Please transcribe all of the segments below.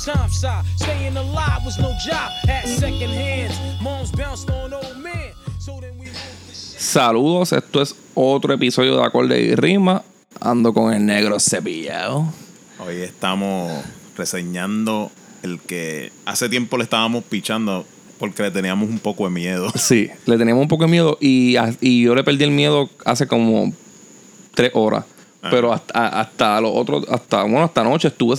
Staying alive was no job. Had second hands. Moms bounced on old men. So then we moved the shit. Saludos, esto es otro episodio de Acorde y Rima. Ando con el negro cepillado. Hoy estamos reseñando el que hace tiempo le estábamos pichando porque le teníamos un poco de miedo. Sí, le teníamos un poco de miedo y, y yo le perdí el miedo hace como tres horas. Ah. Pero hasta, hasta los otros, hasta, bueno, hasta anoche estuve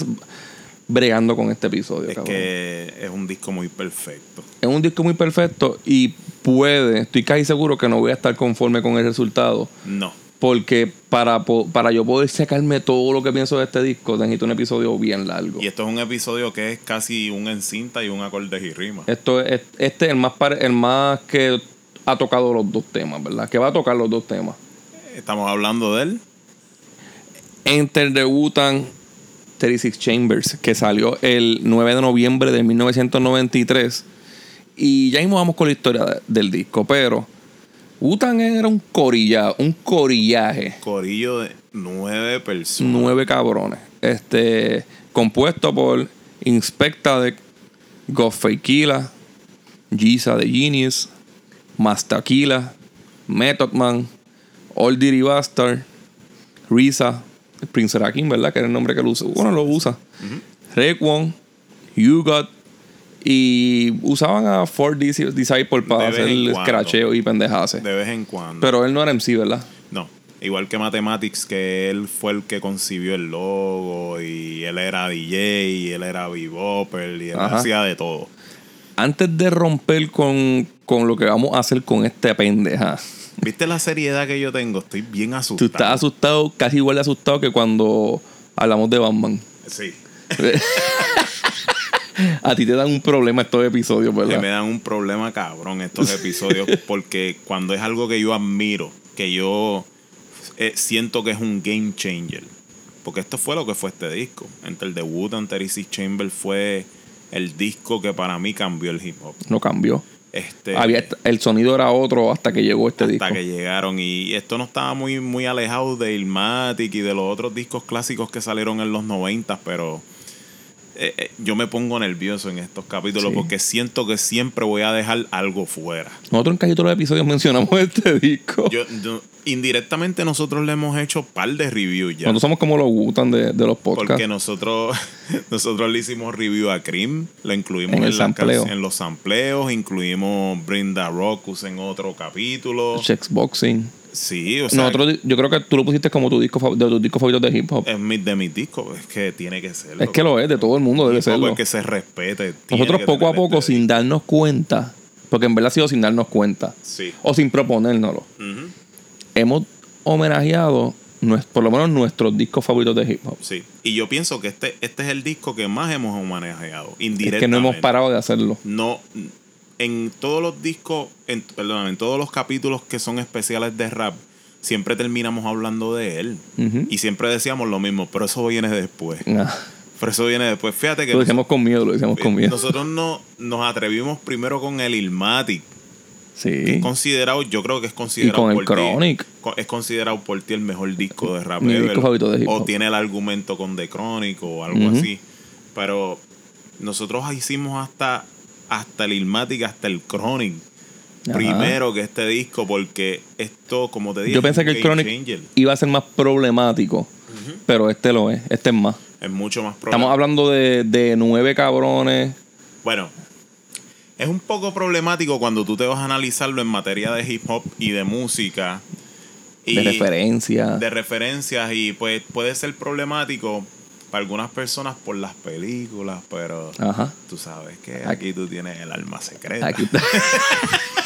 bregando con este episodio. Es cabrón. que es un disco muy perfecto. es un disco muy perfecto y puede, estoy casi seguro que no voy a estar conforme con el resultado. No. Porque para, para yo poder sacarme todo lo que pienso de este disco, necesito un episodio bien largo. Y esto es un episodio que es casi un encinta y un acordes y rima. Esto es, este es el más, el más que ha tocado los dos temas, ¿verdad? Que va a tocar los dos temas. Estamos hablando de él. Enter the Wu-Tang 36 Chambers, que salió el 9 de noviembre de 1993. Y ya mismo vamos con la historia de- del disco, pero Wu-Tang era un corilla, un corillaje. Corillo de nueve personas. Nueve cabrones. Este, compuesto por Inspecta de Godfrey Killa, Giza de Genius, Mastakila, Method Man, Old Dirty Bastard, Risa, Prince Rakim, ¿verdad? Que era el nombre que él usa. Bueno, lo usa. Raekwon, Hugot. Y usaban a Ford Dis- Disciple para hacer el scratcheo y pendejase. De vez en cuando. Pero él no era MC, ¿verdad? No. Igual que Mathematics, que él fue el que concibió el logo y él era DJ y él era bebopper y él Ajá. hacía de todo. antes de romper con, con lo que vamos a hacer con este pendeja, ¿Viste la seriedad que yo tengo? Estoy bien tú asustado. estás asustado, casi igual de asustado que cuando hablamos de Batman. Sí. A ti te dan un problema estos episodios, Que me ¿verdad? dan un problema cabrón estos episodios porque cuando es algo que yo admiro, que yo eh, siento que es un game changer. Porque esto fue lo que fue este disco. Entre el debut ante 36 Chamber fue el disco que para mí cambió el hip hop. No cambió. Este, Había, el sonido era otro hasta que llegó este hasta disco. que llegaron y esto no estaba muy muy alejado de Ilmatic y de los otros discos clásicos que salieron en los 90 pero eh, eh, yo me pongo nervioso en estos capítulos Sí. porque siento que siempre voy a dejar algo fuera Nosotros en casi todos los episodios mencionamos este disco. yo, yo- indirectamente nosotros le hemos hecho par de reviews ya Nosotros somos como los gustan de, de los porque podcasts. nosotros nosotros le hicimos review a Cream, lo incluimos En en, can- en los sampleos, incluimos Brinda Rockus en otro capítulo. Boxing. Sí, o sea, Nosotros, yo creo que tú lo pusiste como tu disco de tus discos favoritos de hip hop. es mi, de mis discos, es que tiene que serlo. es que lo es, de todo el mundo debe serlo. es que se respete. Nosotros poco a tener poco, este- sin darnos cuenta, porque en verdad ha sido sin darnos cuenta, Sí. o sin proponérnoslo, Ujú, hemos homenajeado por lo menos nuestros discos favoritos de hip hop. Sí. Y yo pienso que este, este es el disco que más hemos. Es Indirectamente. que no hemos parado de hacerlo. No. En todos los discos, en, perdón, en todos los capítulos que son especiales de rap, siempre terminamos hablando de él. Y siempre decíamos lo mismo, pero eso viene después. Ah, Pero eso viene después. Fíjate que lo decíamos con miedo, lo decíamos con miedo. nosotros no, nos atrevimos primero con el Ilmatic. Sí. considerado, yo creo que es considerado con el por Chronic. es considerado por ti el mejor disco de rap Mi disco de o tiene el argumento con The Chronic o algo así. Pero nosotros hicimos hasta hasta el Ilmatic, hasta el Chronic Ajá. primero que este disco porque esto, como te dije, Yo pensé que el Chronic changer. iba a ser más problemático, pero este lo es, este es más. es mucho más Estamos problemático. hablando de, de nueve cabrones. Bueno, es un poco problemático cuando tú te vas a analizarlo en materia de hip hop y de música. de y- referencia. de referencias y pues puede ser problemático para algunas personas por las películas, pero Ajá. tú sabes que Aquí- aquí tú tienes el alma secreta. Aquí,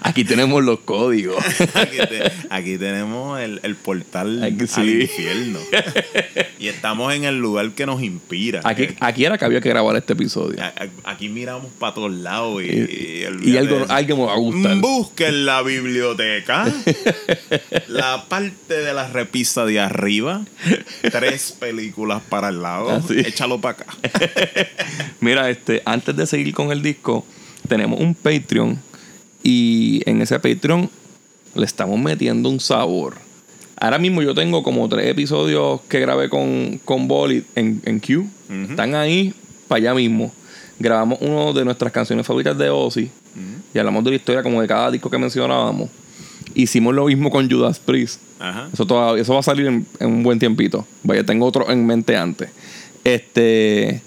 aquí tenemos los códigos. Aquí, te- aquí tenemos el, el portal Aquí sí. al infierno. y estamos en el lugar que nos inspira. Aquí, que- aquí era que había que grabar este episodio. aquí miramos para todos lados y, Y, y, y algo, algo me va a gustar. Busquen la biblioteca, la parte de la repisa de arriba, tres películas para el lado, Así. échalo para acá. Mira, este, antes de seguir con el disco, tenemos un Patreon y en ese Patreon le estamos metiendo un sabor Ahora mismo yo tengo como tres episodios que grabé con, con Bolly en, en Q. Están ahí para allá mismo. Grabamos uno de nuestras canciones favoritas de Ozzy. Y hablamos de la historia como de cada disco que mencionábamos. Hicimos lo mismo con Judas Priest. Ajá. Eso, todavía, eso va a salir en, en un buen tiempito. Vaya, tengo otro en mente antes. Este.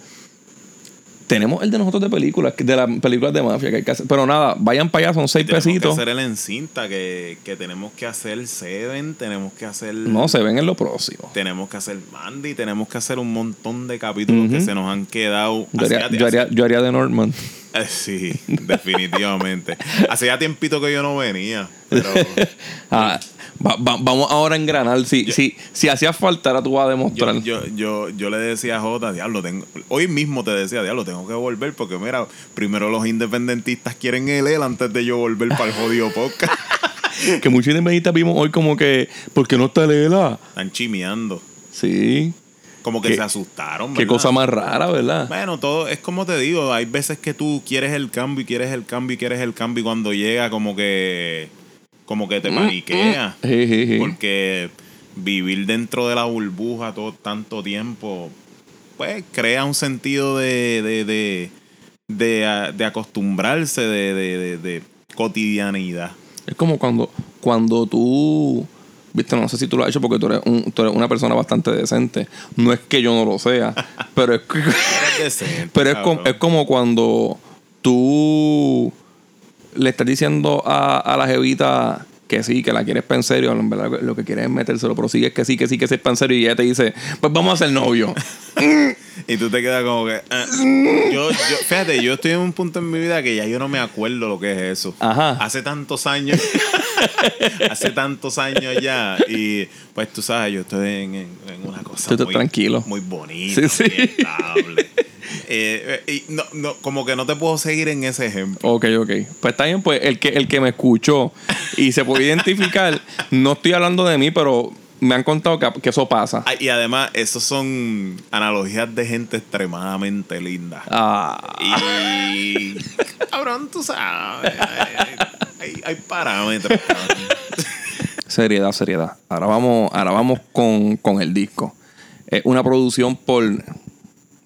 Tenemos el de nosotros de películas, de las películas de mafia que hay que hacer. Pero nada, vayan para allá, son seis Tenemos que pesitos. hacer el encinta, que, que tenemos que hacer Seven, tenemos que hacer. No, se ven en lo próximo. Tenemos que hacer Mandy, tenemos que hacer un montón de capítulos que se nos han quedado. Yo haría, yo haría- yo haría de Norman. Sí, definitivamente. Hacía tiempito que yo no venía, pero Ah, va- va- vamos ahora a engranar. Si, si, si hacía falta, ahora tú vas a demostrar. yo, yo, yo, yo le decía a Jota, diablo, tengo, hoy mismo te decía, diablo, tengo que volver porque mira, primero los independentistas quieren el él antes de yo volver para el jodido podcast. Que muchos independentistas vimos hoy como que, ¿por qué no está Lela? Están chimeando. Sí. Como que Qué- se asustaron. Qué ¿verdad? cosa más rara, ¿verdad? Bueno, todo es como te digo, hay veces que tú quieres el cambio y quieres el cambio y quieres el cambio y cuando llega como que como que te paniquea. Sí, sí, sí. Porque vivir dentro de la burbuja todo tanto tiempo pues crea un sentido de de, de, de, de acostumbrarse de, de, de- de cotidianidad. Es como cuando, cuando tú, viste, no sé si tú lo has hecho porque tú eres, un- tú eres una persona bastante decente. No es que yo no lo sea, pero es, que- decente, pero es, como, es como cuando tú le estás diciendo a, a la jevita que sí, que la quieres para en serio, en verdad lo que quieres es metérselo, pero sigues que sí, que sí, que sí es para en serio y ella te dice, pues vamos a ser novio. Y tú te quedas como que. ah. Yo, yo, fíjate, yo estoy en un punto en mi vida que ya yo no me acuerdo lo que es eso. Ajá. Hace tantos años. hace tantos años ya. Y pues tú sabes, yo estoy en, en- en una cosa. Tú muy, tranquilo. Muy bonita, Sí, sí. muy estable. Eh, eh, y no, no, como que no te puedo seguir en ese ejemplo. Ok, ok. Pues está bien, pues el que, el que me escuchó y se puede identificar, no estoy hablando de mí, pero me han contado que, que eso pasa. Ah, Y además, esos son analogías de gente extremadamente linda. Ah, Y. Cabrón, tú sabes. Hay, hay- hay parámetros, cabrón. seriedad, seriedad. Ahora vamos, ahora vamos con, con el disco. Es una producción por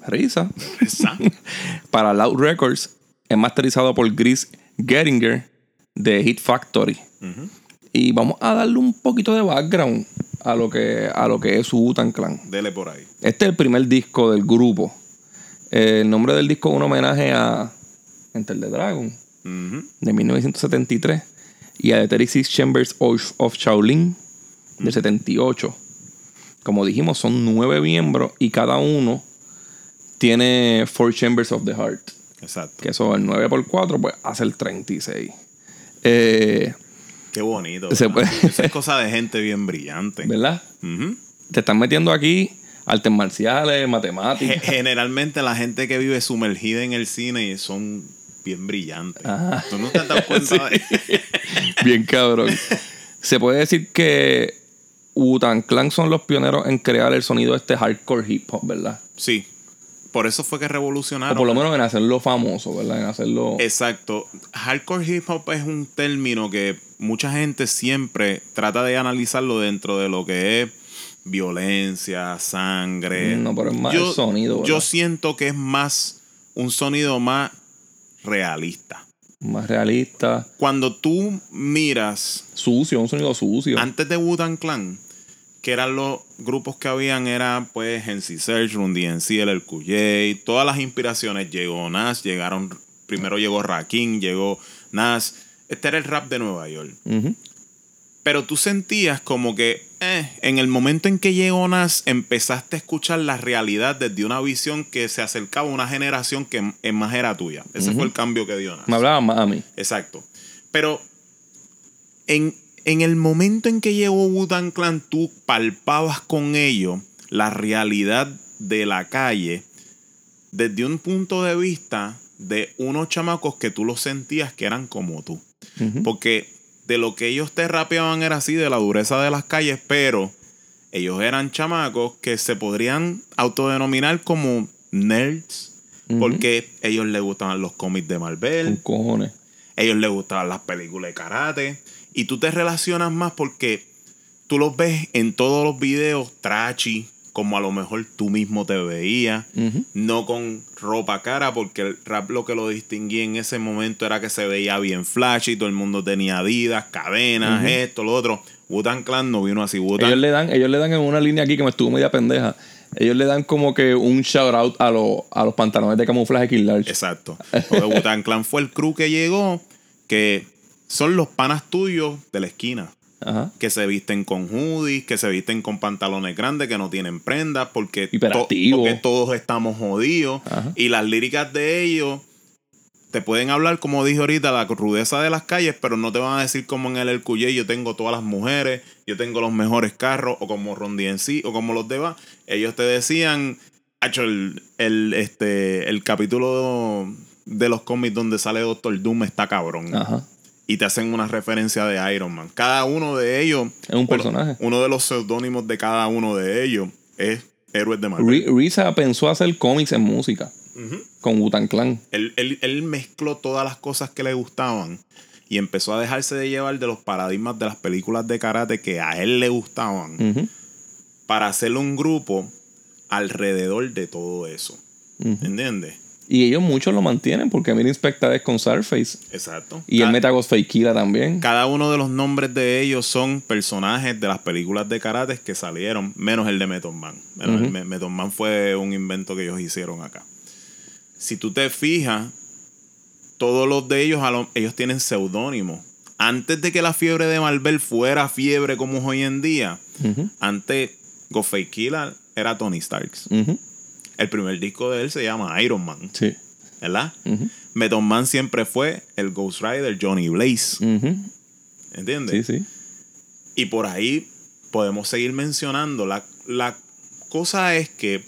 Risa para Loud Records. Es masterizado por Chris Geringer de Hit Factory. Y vamos a darle un poquito de background a lo que, a lo que es su Wu-Tang Clan. Dele por ahí. Este es el primer disco del grupo. El nombre del disco es un homenaje a Enter the Dragon de 1973 y a The 36 Chambers of, of Shaolin del 78. Como dijimos, son nueve miembros y cada uno tiene Four Chambers of the Heart. Exacto. Que eso, el 9 por 4, pues hace el 36. Eh, Qué bonito. Eso es cosa de gente bien brillante. ¿Verdad? Te están metiendo aquí artes marciales, matemáticas. Generalmente la gente que vive sumergida en el cine son bien brillantes. Ajá. ¿Tú no te has dado cuenta de Bien cabrón. Se puede decir que Wu-Tang Clan son los pioneros en crear el sonido de este hardcore hip hop, ¿verdad? Sí. Por eso fue que O revolucionaron. por lo menos en hacerlo famoso, ¿verdad? En hacerlo... Exacto. Hardcore hip hop es un término que mucha gente siempre trata de analizarlo dentro de lo que es violencia, sangre. No, pero es más el sonido, ¿verdad? Yo siento que es más un sonido más realista. Más realista. Cuando tú miras Sucio, un sonido sucio. antes de Wu-Tang Clan, que eran los grupos que habían, era pues NC Search, Run DMC, el QJ, todas las inspiraciones. Llegó Nas, llegaron, primero llegó Rakim, llegó Nas. Este era el rap de Nueva York. Pero tú sentías como que eh, en el momento en que llegó Nas, empezaste a escuchar la realidad desde una visión que se acercaba a una generación que es más era tuya. Ese fue el cambio que dio Nas. Me hablaba más a mí. Exacto. Pero en, en el momento en que llegó Wu-Tang Clan, tú palpabas con ellos la realidad de la calle desde un punto de vista de unos chamacos que tú los sentías que eran como tú. Porque de lo que ellos te rapeaban era así, de la dureza de las calles, pero ellos eran chamacos que se podrían autodenominar como nerds, porque ellos les gustaban los cómics de Marvel, Con cojones. ellos les gustaban las películas de karate. Y tú te relacionas más porque tú los ves en todos los videos trashy, como a lo mejor tú mismo te veías, no con ropa cara, porque el rap lo que lo distinguía en ese momento era que se veía bien flashy, todo el mundo tenía Adidas, cadenas, esto, lo otro. Wutan Clan no vino así. Ellos le dan, ellos le dan en una línea aquí que me estuvo media pendeja. Ellos le dan como que un shout out a, los a los pantalones de camuflaje Kill Large. Exacto. Porque Wu-Tang Clan fue el crew que llegó, que son los panas tuyos de la esquina. Ajá. Que se visten con hoodies, que se visten con pantalones grandes, que no tienen prendas, porque, to- porque todos estamos jodidos. Ajá. Y las líricas de ellos te pueden hablar, como dije ahorita, la rudeza de las calles, pero no te van a decir como en el El Cuyé, yo tengo todas las mujeres, yo tengo los mejores carros, o como Ron DMC, o como los demás. Ellos te decían, hacho, el, el, este, el capítulo de los cómics donde sale Doctor Doom está cabrón. Ajá. Y te hacen una referencia de Iron Man. Cada uno de ellos... Es un personaje. Uno de los seudónimos de cada uno de ellos es Héroes de Marvel. Risa pensó hacer cómics en música con Wutan Clan. Él, él- él mezcló todas las cosas que le gustaban y empezó a dejarse de llevar de los paradigmas de las películas de karate que a él le gustaban para hacer un grupo alrededor de todo eso. Ujú. ¿Entiendes? Y ellos muchos lo mantienen porque mira Inspector es con Surface. Exacto. Y el Ca- Metagos Fakeila también. Cada uno de los nombres de ellos son personajes de las películas de karate que salieron, menos el de Method Man. Menos el Me- Method Man fue un invento que ellos hicieron acá. Si tú te fijas, todos los de ellos, ellos tienen seudónimos. Antes de que la fiebre de Marvel fuera fiebre como es hoy en día, Ujú. antes Ghostface Killer era Tony Starks. Ujú. El primer disco de él se llama Iron Man, Sí. ¿verdad? Ujú. Method Man siempre fue el Ghost Rider Johnny Blaze. ¿Entiendes? Sí, sí. Y por ahí podemos seguir mencionando. La, la cosa es que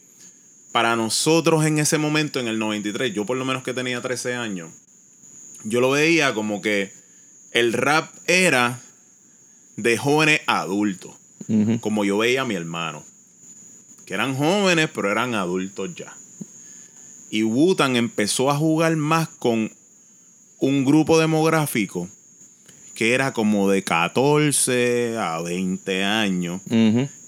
para nosotros en ese momento, en el 93, yo por lo menos que tenía 13 años, yo lo veía como que el rap era de jóvenes adultos, como yo veía a mi hermano, que eran jóvenes pero eran adultos ya. Y Wutan empezó a jugar más con un grupo demográfico que era como de 14 a 20 años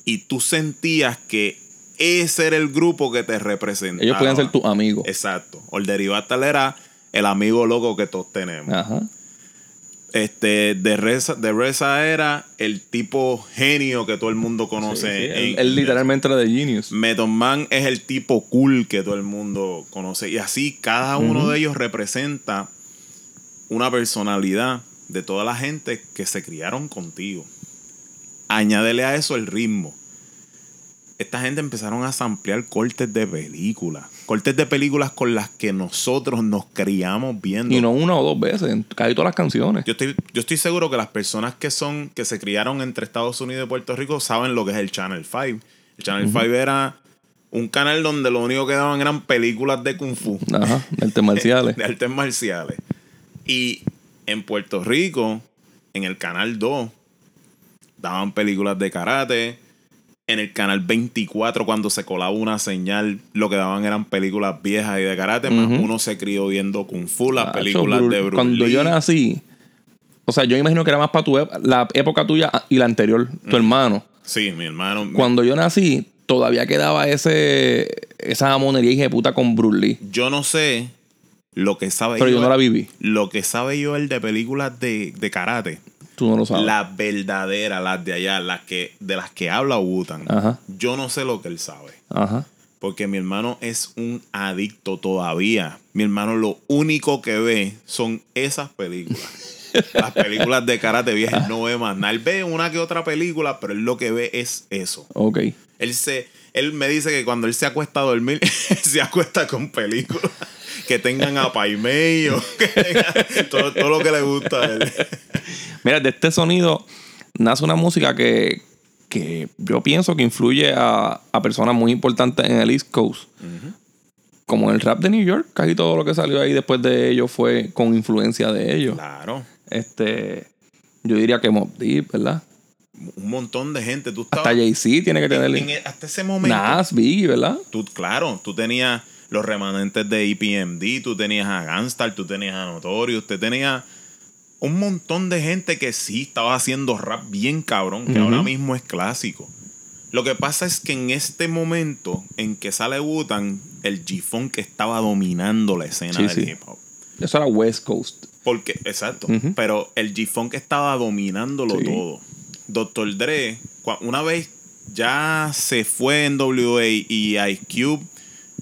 y tú sentías que ese era el grupo que te representaba. Ellos podían ser tus amigos. Exacto. Olderibastal era el amigo loco que todos tenemos. Ajá. Este, de Reza, de Reza era el tipo genio que todo el mundo conoce. Sí, sí, en- él, él literalmente era de Genius. Method Man es el tipo cool que todo el mundo conoce. Y así cada uno de ellos representa una personalidad de toda la gente que se criaron contigo. Añádele a eso el ritmo. Esta gente empezaron a samplear cortes de películas. Cortes de películas con las que nosotros nos criamos viendo. Y no una o dos veces, en casi todas las canciones. Yo estoy, yo estoy seguro que las personas que son, que se criaron entre Estados Unidos y Puerto Rico saben lo que es el Channel 5. El Channel 5 era un canal donde lo único que daban eran películas de Kung Fu, Ajá, de artes marciales. de artes marciales. Y en Puerto Rico, en el canal 2, daban películas de karate. En el canal 24, cuando se colaba una señal, lo que daban eran películas viejas y de karate. Más Ujú. uno se crió viendo Kung Fu, las películas de Bruce Cuando yo nací, o sea, yo imagino que era más para tu la época tuya y la anterior, tu hermano. Sí, mi hermano. mi- Cuando yo nací, todavía quedaba ese esa jamonería hija de puta con Bruce Lee. Yo no sé lo que sabe Pero yo no la viví. Lo que sabe yo el de películas de, de karate. Tú no lo sabes. Las verdaderas, las de allá, las que, de las que habla Wutan. Ajá. Yo no sé lo que él sabe. Ajá. Porque mi hermano es un adicto todavía. Mi hermano lo único que ve son esas películas. Las películas de karate viejas no ve más nada. Él ve una que otra película, pero él lo que ve es eso. Ok. Él se, él me dice que cuando él se acuesta a dormir, se acuesta con películas que tengan a Paimei o que tengan todo, todo lo que le gusta a él. Mira, de este sonido nace una música que, que yo pienso que influye a, a personas muy importantes en el East Coast. Como el rap de New York, casi todo lo que salió ahí después de ellos fue con influencia de ellos. Claro. Este, yo diría que Mob Deep, ¿verdad? Un montón de gente. Tú Hasta estabas, Jay-Z tiene que en- tener. en- hasta ese momento. Nas, Biggie, ¿verdad? Tú, claro, tú tenías los remanentes de EPMD, tú tenías a Gunstar, tú tenías a Notorious, usted tenía un montón de gente que sí estaba haciendo rap bien cabrón, que ahora mismo es clásico. Lo que pasa es que en este momento en que sale Wutan, el G-Funk estaba dominando la escena Sí, del sí. hip hop. Eso era West Coast. Porque, exacto. Pero el G-Funk estaba dominándolo Sí. todo. Dr. Dre, una vez ya se fue en WA y Ice Cube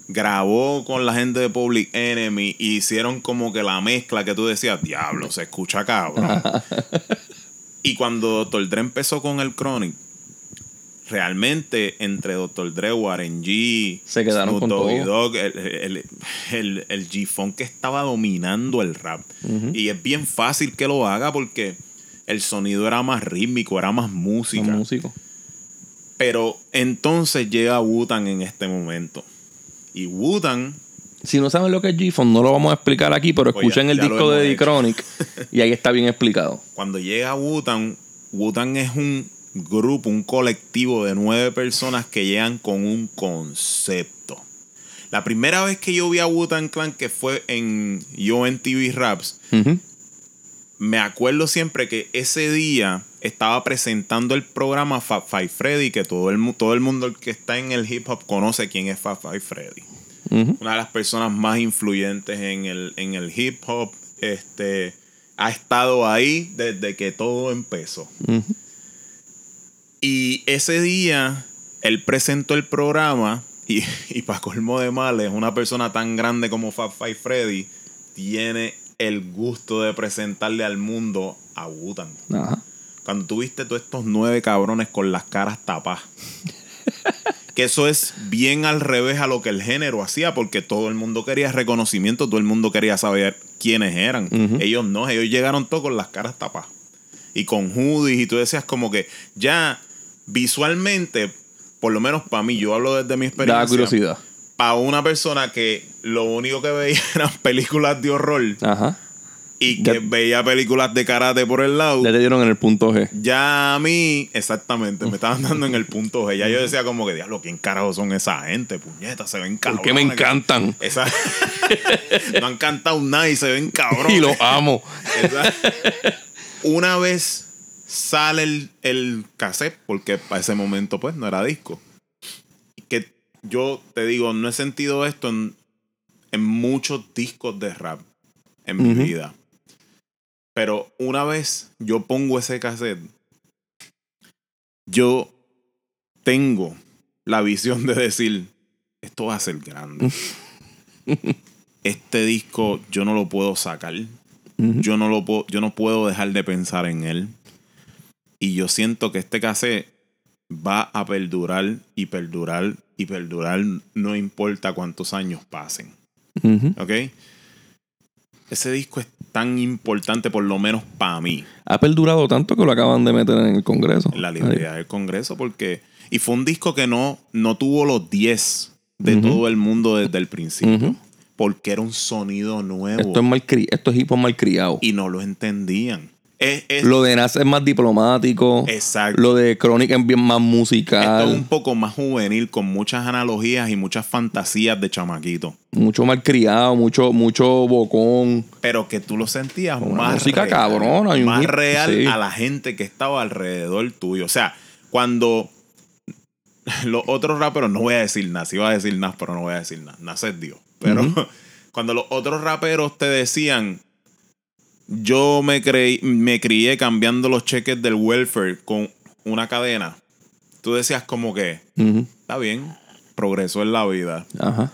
grabó con la gente de Public Enemy y hicieron como que la mezcla que tú decías, diablo, se escucha cabrón. y cuando Dr. Dre empezó con el Chronic, realmente entre Dr. Dre, Warren G, Se quedaron Doggy. Dogg, el, el, el, el G-Funk estaba dominando el rap. Y es bien fácil que lo haga porque el sonido era más rítmico, era más música. Los músicos. Pero entonces llega Wutan en este momento. Y Wutan, Si no saben lo que es G-Funk, no lo vamos a explicar aquí, pero Pues escuchen ya- el ya disco de. D-Chronic y ahí está bien explicado. cuando llega Wutan, Wutan es un grupo, un colectivo de nueve personas que llegan con un concepto. La primera vez que yo vi a Wutan Clan, que fue en Yo en TV Raps, me acuerdo siempre que ese día estaba presentando el programa Fab Five Freddy, que todo el, todo el mundo que está en el hip hop conoce quién es Fab Five Freddy. Una de las personas más influyentes en el, en el hip hop. Este, ha estado ahí desde que todo empezó. Y ese día él presentó el programa y, y para colmo de males, una persona tan grande como Fab Five Freddy tiene el gusto de presentarle al mundo a Wutan. Ajá. Cuando tuviste todos estos nueve cabrones con las caras tapadas. que eso es bien al revés a lo que el género hacía, porque todo el mundo quería reconocimiento, todo el mundo quería saber quiénes eran. Ellos no, ellos llegaron todos con las caras tapadas. Y con hoodies, y tú decías como que ya visualmente, por lo menos para mí, yo hablo desde mi experiencia. Da curiosidad. Para una persona que lo único que veía eran películas de horror Ajá. Y que Ya- veía películas de karate por el lado. Ya te dieron en el punto G. Ya a mí, exactamente, me estaban dando en el punto G. Ya yo decía como que, diablo, ¿quién carajo son esa gente? Puñetas, se ven cabrones. Porque me encantan. Esa- no han cantado nada y se ven cabrones. Y lo amo. Esa- Una vez sale el, el cassette, porque para ese momento pues no era disco. Que yo te digo, no he sentido esto en, en muchos discos de rap en mi vida. Pero una vez yo pongo ese cassette, yo tengo la visión de decir, esto va a ser grande. este disco yo no lo puedo sacar yo no lo puedo, yo no puedo dejar de pensar en él. Y yo siento que este cassette va a perdurar y perdurar y perdurar, no importa cuántos años pasen. Ujú. ¿Ok? Ese disco es tan importante, por lo menos para mí, Ha perdurado tanto que lo acaban de meter en el Congreso. en la librería del Congreso, porque. Y fue un disco que no, no tuvo los 10 de todo el mundo desde el principio, porque era un sonido nuevo Esto es, malcri esto es hip hop malcriado. y no lo entendían. Es, es- Lo de Nas es más diplomático. Exacto. Lo de Chronic es bien más musical. Esto es un poco más juvenil, con muchas analogías y muchas fantasías de chamaquito. Mucho malcriado, mucho, mucho bocón. Pero que tú lo sentías Una más música real, cabrona un más real sí. a la gente que estaba alrededor tuyo. O sea, cuando los otros raperos, no voy a decir nada, sí iba a decir nada, pero no voy a decir nada. Nas es Dios. Pero cuando los otros raperos te decían, yo me, creí, me crié cambiando los cheques del welfare con una cadena, tú decías como que, está bien, progresó en la vida. Ajá.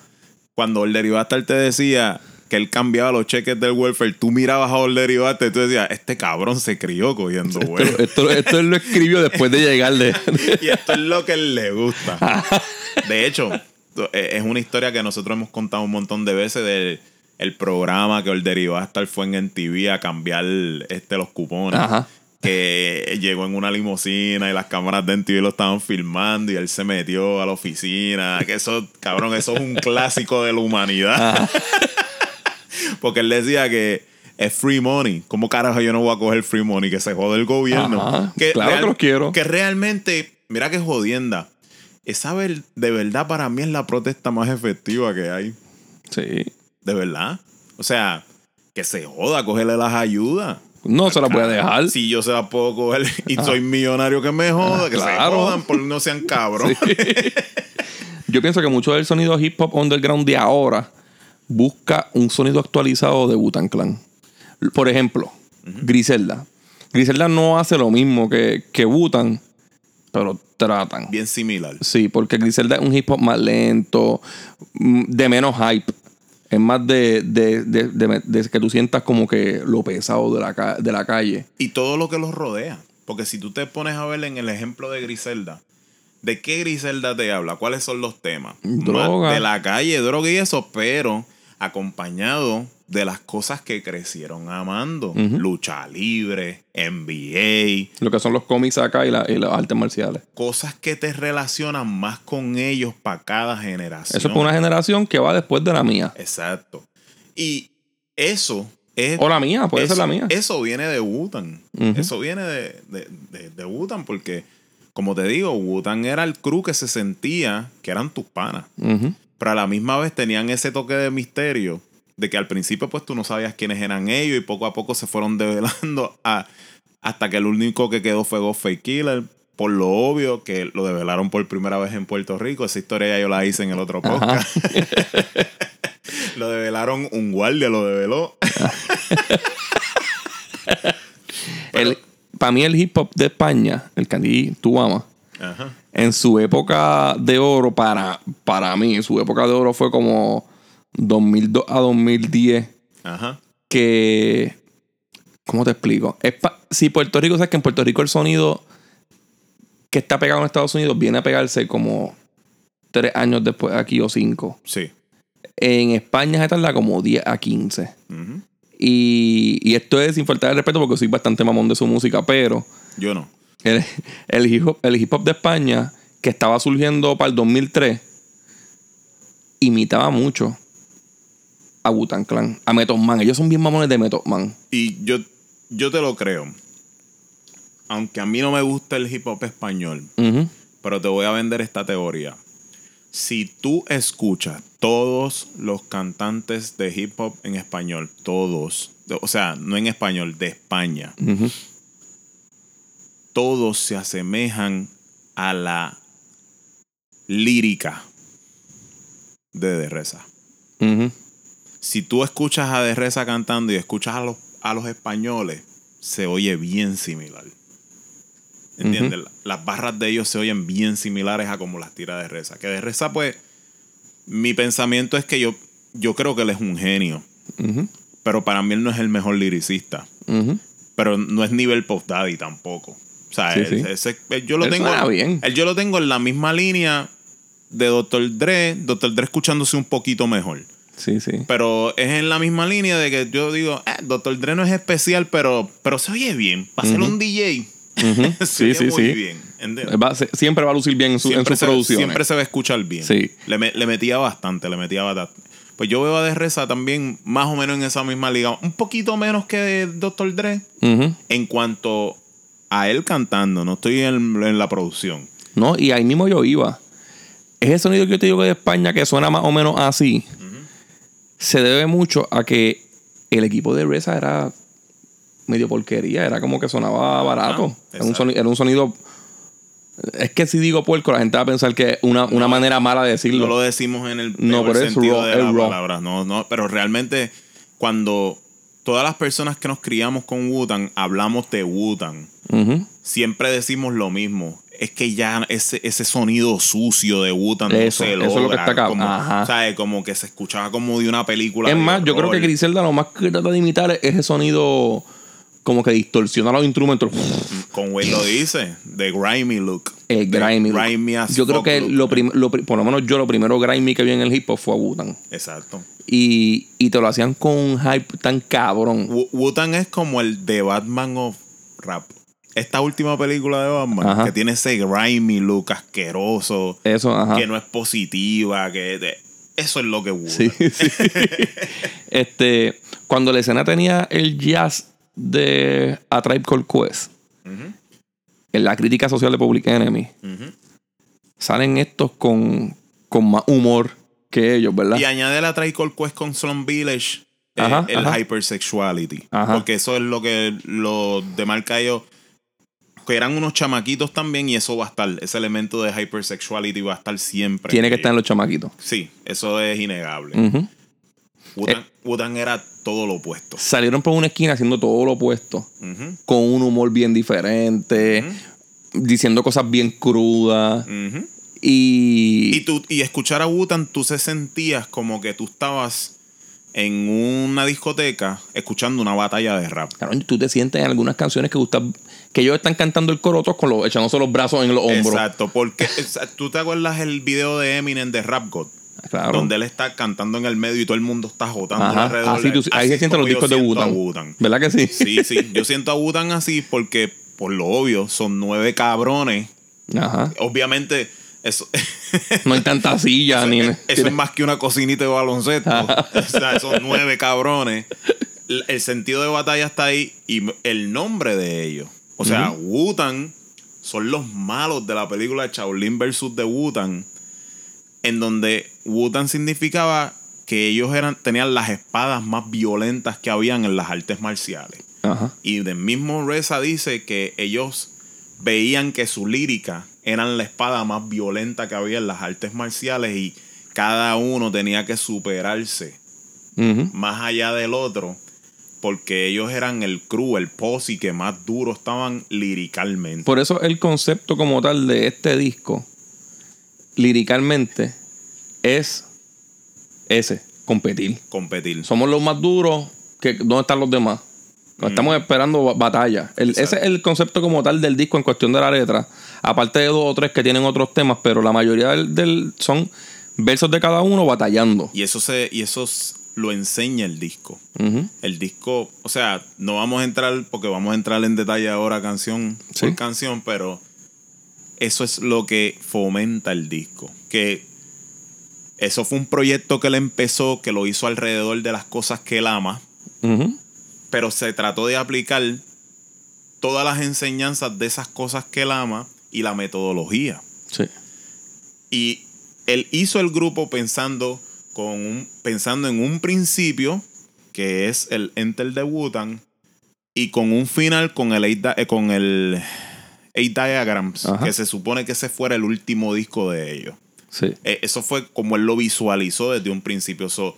Cuando el Derivastar te decía que él cambiaba los cheques del welfare, tú mirabas a Old Derivastar y tú decías, este cabrón se crió cogiendo Esto, welfare. esto, esto él lo escribió después de llegar de. y esto es lo que él le gusta. De hecho, es una historia que nosotros hemos contado un montón de veces del el programa que Old Derivastar fue en NTV a cambiar este, los cupones. Ajá. Que llegó en una limusina y las cámaras de NTV lo estaban filmando y él se metió a la oficina. Que eso, cabrón, eso es un clásico de la humanidad. Porque él decía que es free money. ¿Cómo carajo yo no voy a coger free money? Que se jode el gobierno. Ajá. Claro que los quiero. Que realmente, mira que jodienda. Esa ver- de verdad para mí es la protesta más efectiva que hay. Sí. De verdad. O sea, que se joda, cógele las ayudas. No se la puede dejar. Si yo se la puedo coger y soy millonario que me joda, que se claro. jodan por no sean cabros. Yo pienso que mucho del sonido hip hop underground de ahora busca un sonido actualizado de Wu-Tang Clan. Por ejemplo, Griselda. Griselda no hace lo mismo que, que Wu-Tang, pero tratan. Bien similar. Sí, porque Griselda es un hip hop más lento, mm, de menos hype. Es más de, de, de- de- de que tú sientas como que lo pesado de la, de la calle. Y todo lo que los rodea. Porque si tú te pones a ver en el ejemplo de Griselda, ¿de qué Griselda te habla? ¿Cuáles son los temas? Droga. Más De la calle, droga y eso, pero acompañado de las cosas que crecieron amando. Lucha libre, NBA, Lo que son los cómics acá y, la- y las artes marciales. cosas que te relacionan más con ellos para cada generación. Eso es para una generación que va después de la mía. Exacto. Y eso es. O la mía, puede eso, ser la mía. Eso viene de Wutan. Eso viene de, de, de, de Wu-Tang porque, como te digo, Wutan era el crew que se sentía que eran tus panas. Pero a la misma vez tenían ese toque de misterio de que al principio pues tú no sabías quiénes eran ellos y poco a poco se fueron develando a- hasta que el único que quedó fue Ghostface Killer. Por lo obvio que lo develaron por primera vez en Puerto Rico. Esa historia ya yo la hice en el otro podcast. lo develaron, un guardia lo develó. El, para mí el hip hop de España, el ti tú amas, Ajá. en su época de oro, para, para mí, su época de oro fue como 2002 a 2010, Ajá. que... ¿Cómo te explico? Es pa- si Puerto Rico, sabes que en Puerto Rico el sonido que está pegado en Estados Unidos viene a pegarse como tres años después aquí o cinco. Sí. En España se tarda como 10 a 15. Ujú. Y, y esto es sin faltar de respeto porque soy bastante mamón de su música, pero Yo no. el, el hip hop, el hip hop de España, que estaba surgiendo para el 2003, imitaba mucho a Clan, a Method Man. Ellos son bien mamones de Method Man. Y yo, yo te lo creo. Aunque a mí no me gusta el hip hop español, pero te voy a vender esta teoría. Si tú escuchas todos los cantantes de hip hop en español, todos, o sea, no en español, de España, todos se asemejan a la lírica de De Reza. Ujú. Si tú escuchas a De Reza cantando y escuchas a los, a los españoles, se oye bien similar. ¿Entiendes? Las barras de ellos se oyen bien similares a como las tira De Reza. Que De Reza, pues, mi pensamiento es que yo, yo creo que él es un genio. Pero para mí él no es el mejor liricista. Pero no es nivel Pop Daddy tampoco. O sea, Sí, él- sí. ese- él- yo lo Él tengo. bien. él yo lo tengo en la misma línea de Dr. Dre. Dr. Dre escuchándose un poquito mejor. Sí, sí. Pero es en la misma línea de que yo digo, ah, Dr. Dre no es especial, pero, pero se oye bien. Para ser un DJ, se Sí, oye sí, muy sí. bien. ¿entiendes? Va- se- siempre va a lucir bien en, su, en Siempre sus se, producciones. siempre se va a escuchar bien. Sí. Le, me- le metía bastante, le metía bastante. Pues yo veo a De Reza también más o menos en esa misma liga. Un poquito menos que Dr. Dre en cuanto a él cantando. No estoy en, en la producción. No, y ahí mismo yo iba. Ese sonido que yo te digo que de España, que suena más o menos así, se debe mucho a que el equipo de Reza era medio porquería, era como que sonaba barato. Era un, exacto. soni- era un sonido. Es que si digo puerco, la gente va a pensar que es una, una manera mala de decirlo. No lo decimos en el No, pero es sentido raw, de la palabra. No, no, pero realmente cuando todas las personas que nos criamos con Wutan hablamos de Wutan, siempre decimos lo mismo. Es que ya ese, ese sonido sucio de Wutan Eso, no se eso es lo que logra. está acá. Como, Ajá. ¿sabes? Como que se escuchaba como de una película. Es más, yo creo que. Griselda lo más que trata de imitar es ese sonido como que distorsiona los instrumentos. Con Wade lo dice, de grimy look. El De grimy. look. grimy as yo creo que lo, lo por lo menos yo lo primero grimy que vi en el hip hop fue a Wu-Tang. Exacto. Y, y te lo hacían con un hype tan cabrón. Wu-Tang es como el de Batman of Rap. Esta última película de Batman, Ajá. que tiene ese grimy look asqueroso, Eso, ajá. que no es positiva, que eso es lo que Wu-Tang. Sí, sí. este, cuando la escena tenía el jazz de A Tribe Called Quest, en la crítica social de Public Enemy, salen estos con, con más humor que ellos, ¿verdad? Y añade la Tricol Quest con Slum Village eh, Ajá, el ajá. hypersexuality. Porque eso es lo que lo demarca ellos. Que eran unos chamaquitos también y eso va a estar. Ese elemento de hypersexuality va a estar siempre. Tiene que estar en los chamaquitos. Sí, eso es innegable. Wu-Tang era todo lo opuesto. Salieron por una esquina haciendo todo lo opuesto. Con un humor bien diferente. Diciendo cosas bien crudas. Y. Y, tú, y escuchar a Wutan, tú se sentías como que tú estabas en una discoteca escuchando una batalla de rap. Cabrón, tú te sientes en algunas canciones que gustan. Que ellos están cantando el coro con los, echándose los brazos en los hombros. Exacto, porque tú te acuerdas el video de Eminem de Rap God, Claro. donde él está cantando en el medio y todo el mundo está jotando Ajá. alrededor. Así tú- ahí se es sienten los discos de. Wu-Tang. ¿Verdad que sí? Sí, sí, yo siento a Wutan así porque, por lo obvio, son nueve cabrones. Ajá. Obviamente, eso, No hay tanta silla ni. eso es más que una cocinita de baloncesto. o sea, son nueve cabrones. El sentido de batalla está ahí y el nombre de ellos. O sea, Wutan son los malos de la película Shaolin versus The Wutan. En donde Wutan significaba que ellos eran, tenían las espadas más violentas que habían en las artes marciales. Y del mismo Reza dice que ellos veían que su lírica eran la espada más violenta que había en las artes marciales y cada uno tenía que superarse más allá del otro porque ellos eran el crew, el posse que más duro estaban liricalmente. Por eso el concepto como tal de este disco, liricalmente, es ese, competir. competir. Somos los más duros, que ¿dónde están los demás? Estamos esperando ba- batalla. El- ese es el concepto como tal del disco en cuestión de la letra. Aparte de dos o tres que tienen otros temas, pero la mayoría del, del- son versos de cada uno batallando. Y eso se y eso lo enseña el disco. El disco, o sea, no vamos a entrar porque vamos a entrar en detalle ahora canción Sí. por canción, pero eso es lo que fomenta el disco. Que eso fue un proyecto que él empezó, que lo hizo alrededor de las cosas que él ama, pero se trató de aplicar todas las enseñanzas de esas cosas que él ama y la metodología. Sí. Y él hizo el grupo pensando, con un, pensando en un principio, que es el Enter the Wutan, y con un final con el Eight, eh, con el Eight Diagrams, Ajá. que se supone que ese fuera el último disco de ellos. Sí. Eh, eso fue como él lo visualizó desde un principio. So,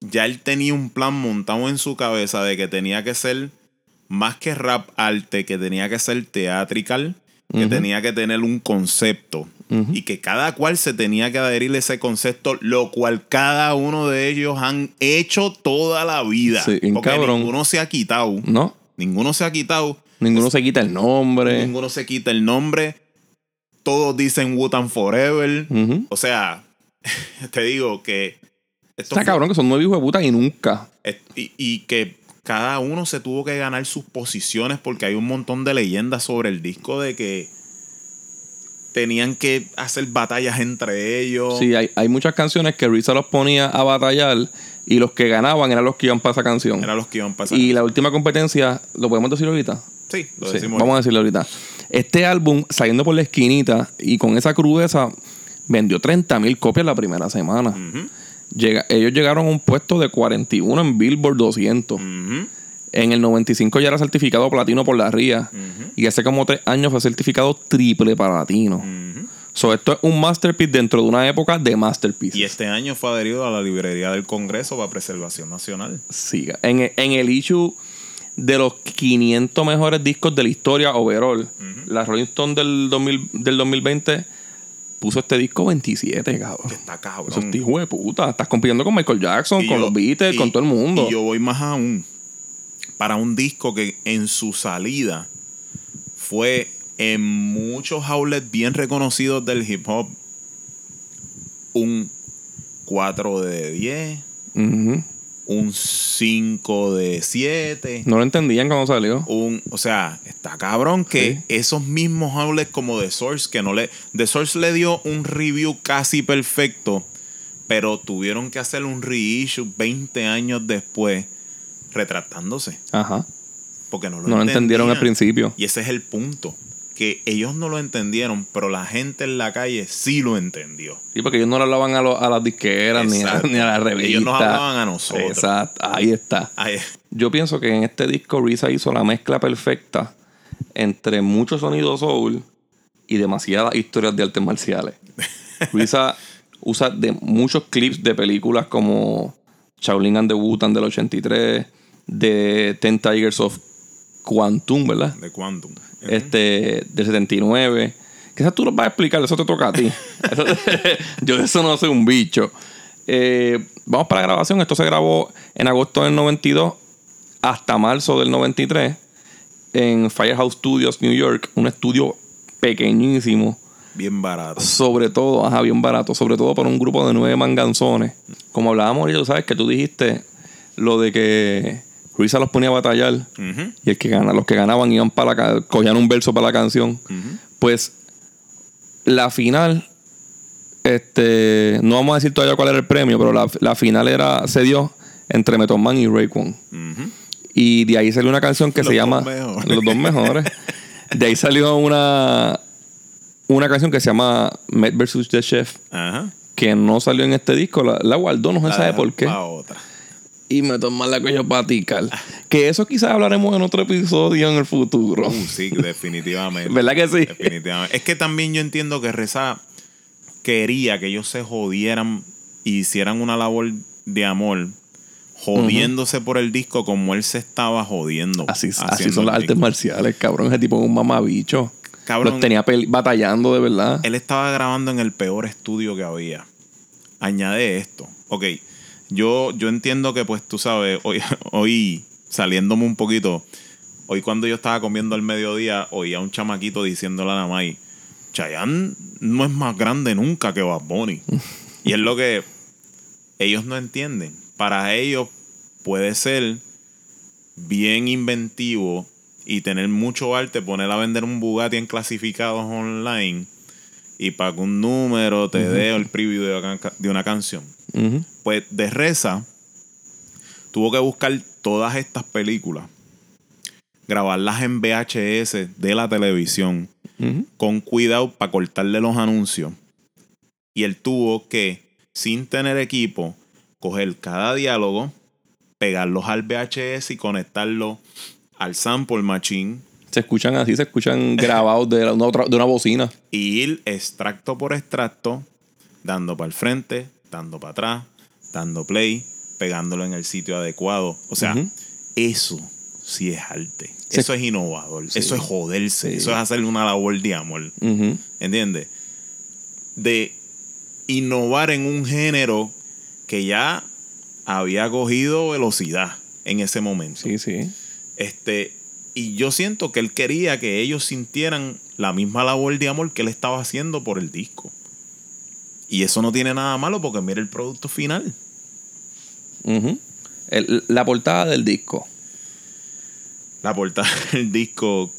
ya él tenía un plan montado en su cabeza de que tenía que ser más que rap arte, que tenía que ser teatrical, que tenía que tener un concepto y que cada cual se tenía que adherir a ese concepto, lo cual cada uno de ellos han hecho toda la vida. Sí, porque cabrón. ninguno se ha quitado. ¿No? Ninguno se ha quitado. Ninguno se quita el nombre. Ninguno se quita el nombre. Todos dicen Wutan Forever. O sea, te digo que. Está fue- cabrón que son nueve hijos de puta y nunca. y, y que cada uno se tuvo que ganar sus posiciones porque hay un montón de leyendas sobre el disco de que tenían que hacer batallas entre ellos. Sí, hay, hay muchas canciones que Risa los ponía a batallar y los que ganaban eran los que iban para esa canción. Eran los que iban a pasar. Y la última competencia, ¿lo podemos decir ahorita? sí, lo Sí, decimos. vamos a decirlo ahorita. Este álbum, saliendo por la esquinita y con esa crudeza, vendió 30 mil copias la primera semana. Ujú, Llega- ellos llegaron a un puesto de 41 en Billboard 200. ujú, En el 95 ya era certificado platino por la RIA. Y hace como tres años fue certificado triple platino. ujú. So, esto es un masterpiece dentro de una época de masterpieces. Y este año fue adherido a la librería del Congreso para Preservación Nacional. Siga. En, en el issue de los 500 mejores discos de la historia overall, la Rolling Stone del, 2000 del 2020 puso este disco 27, cabrón. Está cabrón. Eso es hijo de puta. Estás compitiendo con Michael Jackson, Y con yo- los Beatles, y- con todo el mundo. Y yo voy más aún. Para un disco que en su salida fue en muchos outlets bien reconocidos del hip hop un 4 de 10, Ujú. Un 5 de 7. No lo entendían cuando salió. Un, o sea, está cabrón que Sí. esos mismos outlets como The Source, que no le. The Source le dio un review casi perfecto, pero tuvieron que hacer un reissue 20 años después, retratándose. Ajá. Porque no lo, No lo entendieron al principio. Y ese es el punto. Que ellos no lo entendieron, pero la gente en la calle sí lo entendió. Sí, porque ellos no le hablaban a, lo- a las disqueras ni a, ni a las revistas. Ellos nos hablaban a nosotros. Exacto, ahí está. Ay, Yo pienso que en este disco Risa hizo la mezcla perfecta entre mucho sonido soul y demasiadas historias de artes marciales. Risa usa de muchos clips de películas como Shaolin and the Wu-Tang del 83, de Ten Tigers of Quantum, ¿verdad? de Quantum. Este, del 79. Que eso tú lo vas a explicar, eso te toca a ti. Eso- yo de eso no soy un bicho. Eh, vamos para la grabación. Esto se grabó en agosto del 92 hasta marzo del 93 en Firehouse Studios, New York. Un estudio pequeñísimo. Bien barato. Sobre todo, ajá, bien barato. Sobre todo para un grupo de nueve manganzones. Como hablábamos ahorita, tú sabes que tú dijiste lo de que Risa los ponía a batallar. Y el que gana, los que ganaban iban para la cogían un verso para la canción. Pues la final, este, no vamos a decir todavía cuál era el premio, pero la, la final era, se dio entre Method Man y Rayquan. Y de ahí salió una canción que Los se llama mejores. Los dos mejores. De ahí salió una, una canción que se llama Met vs. The Chef, que no salió en este disco. La, la guardó, no se sabe por qué. otra. Y me toman la para ticar. Que eso quizás hablaremos en otro episodio en el futuro. Uh, sí, definitivamente. ¿Verdad que sí? Definitivamente. Es que también yo entiendo que Reza quería que ellos se jodieran y hicieran una labor de amor, jodiéndose por el disco como él se estaba jodiendo. Así, así son las artes marciales, cabrón. Ese tipo es un mamabicho. Cabrón. Los tenía batallando de verdad. Él estaba grabando en el peor estudio que había. Añade esto. Ok, yo, yo entiendo que pues tú sabes, hoy, hoy saliéndome un poquito, hoy cuando yo estaba comiendo al mediodía, oía a un chamaquito diciéndole a la Mai, Chayanne no es más grande nunca que Bad Bunny. y es lo que ellos no entienden. Para ellos puede ser bien inventivo y tener mucho arte, poner a vender un Bugatti en clasificados online y para que un número te dé el preview de una, de una canción. Pues de Reza tuvo que buscar todas estas películas, grabarlas en VHS de la televisión, con cuidado para cortarle los anuncios. Y él tuvo que, sin tener equipo, coger cada diálogo, pegarlos al VHS y conectarlo al sample machine Se escuchan así, se escuchan grabados de, la- una otra- de una bocina. y ir extracto por extracto, dando para el frente, dando para atrás, dando play, pegándolo en el sitio adecuado. O sea, eso sí es arte. Se- Eso es innovador. Sí. Eso es joderse. Sí. Eso es hacerle una labor de amor. ¿Entiendes? De innovar en un género que ya había cogido velocidad en ese momento. Sí, sí. Este, y yo siento que él quería que ellos sintieran la misma labor de amor que él estaba haciendo por el disco. Y eso no tiene nada malo porque mira el producto final. El- la portada del disco. La portada del disco,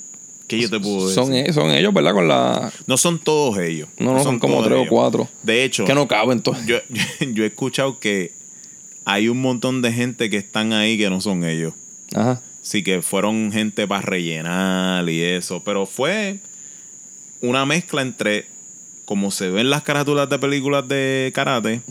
¿qué yo te puedo decir? Son, e- son ellos, ¿verdad? Con la. No son todos ellos. No, no, son, como tres o cuatro. De hecho, Que no caben todos. yo, yo he escuchado que hay un montón de gente que están ahí que no son ellos. Ajá. Sí, que fueron gente para rellenar y eso. Pero fue una mezcla entre como se ven las carátulas de películas de karate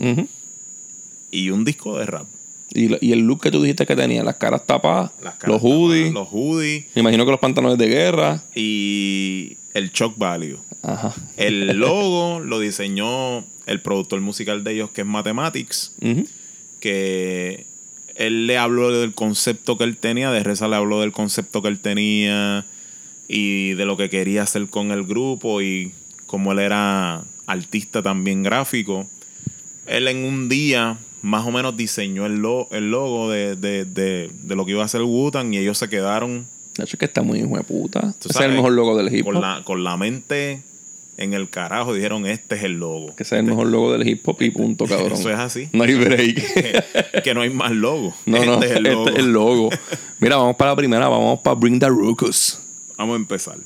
y un disco de rap. y, el look que tú dijiste que tenía, las caras tapadas, Las caras los hoodies. tapadas, Los hoodies Me imagino que los pantalones de guerra. y el shock value. Ajá. El logo lo diseñó el productor musical de ellos, que es Mathematics, que él le habló del concepto que él tenía, de Reza le habló del concepto que él tenía y de lo que quería hacer con el grupo y como él era artista también gráfico. Él en un día más o menos diseñó el, lo- el logo de, de- de- de lo que iba a ser Wutan y ellos se quedaron De hecho, es que está muy hijo de puta. Ese es el mejor logo del hip con hop. la, con la mente en el carajo. Dijeron, este es el logo. Que ese es el mejor logo del hip hop y punto, cabrón. Eso es así. No hay break. que no hay más logo. no, no. Este es el logo. Este es el logo. Mira, vamos para la primera. Vamos para Bring the Ruckus. Vamos a empezar.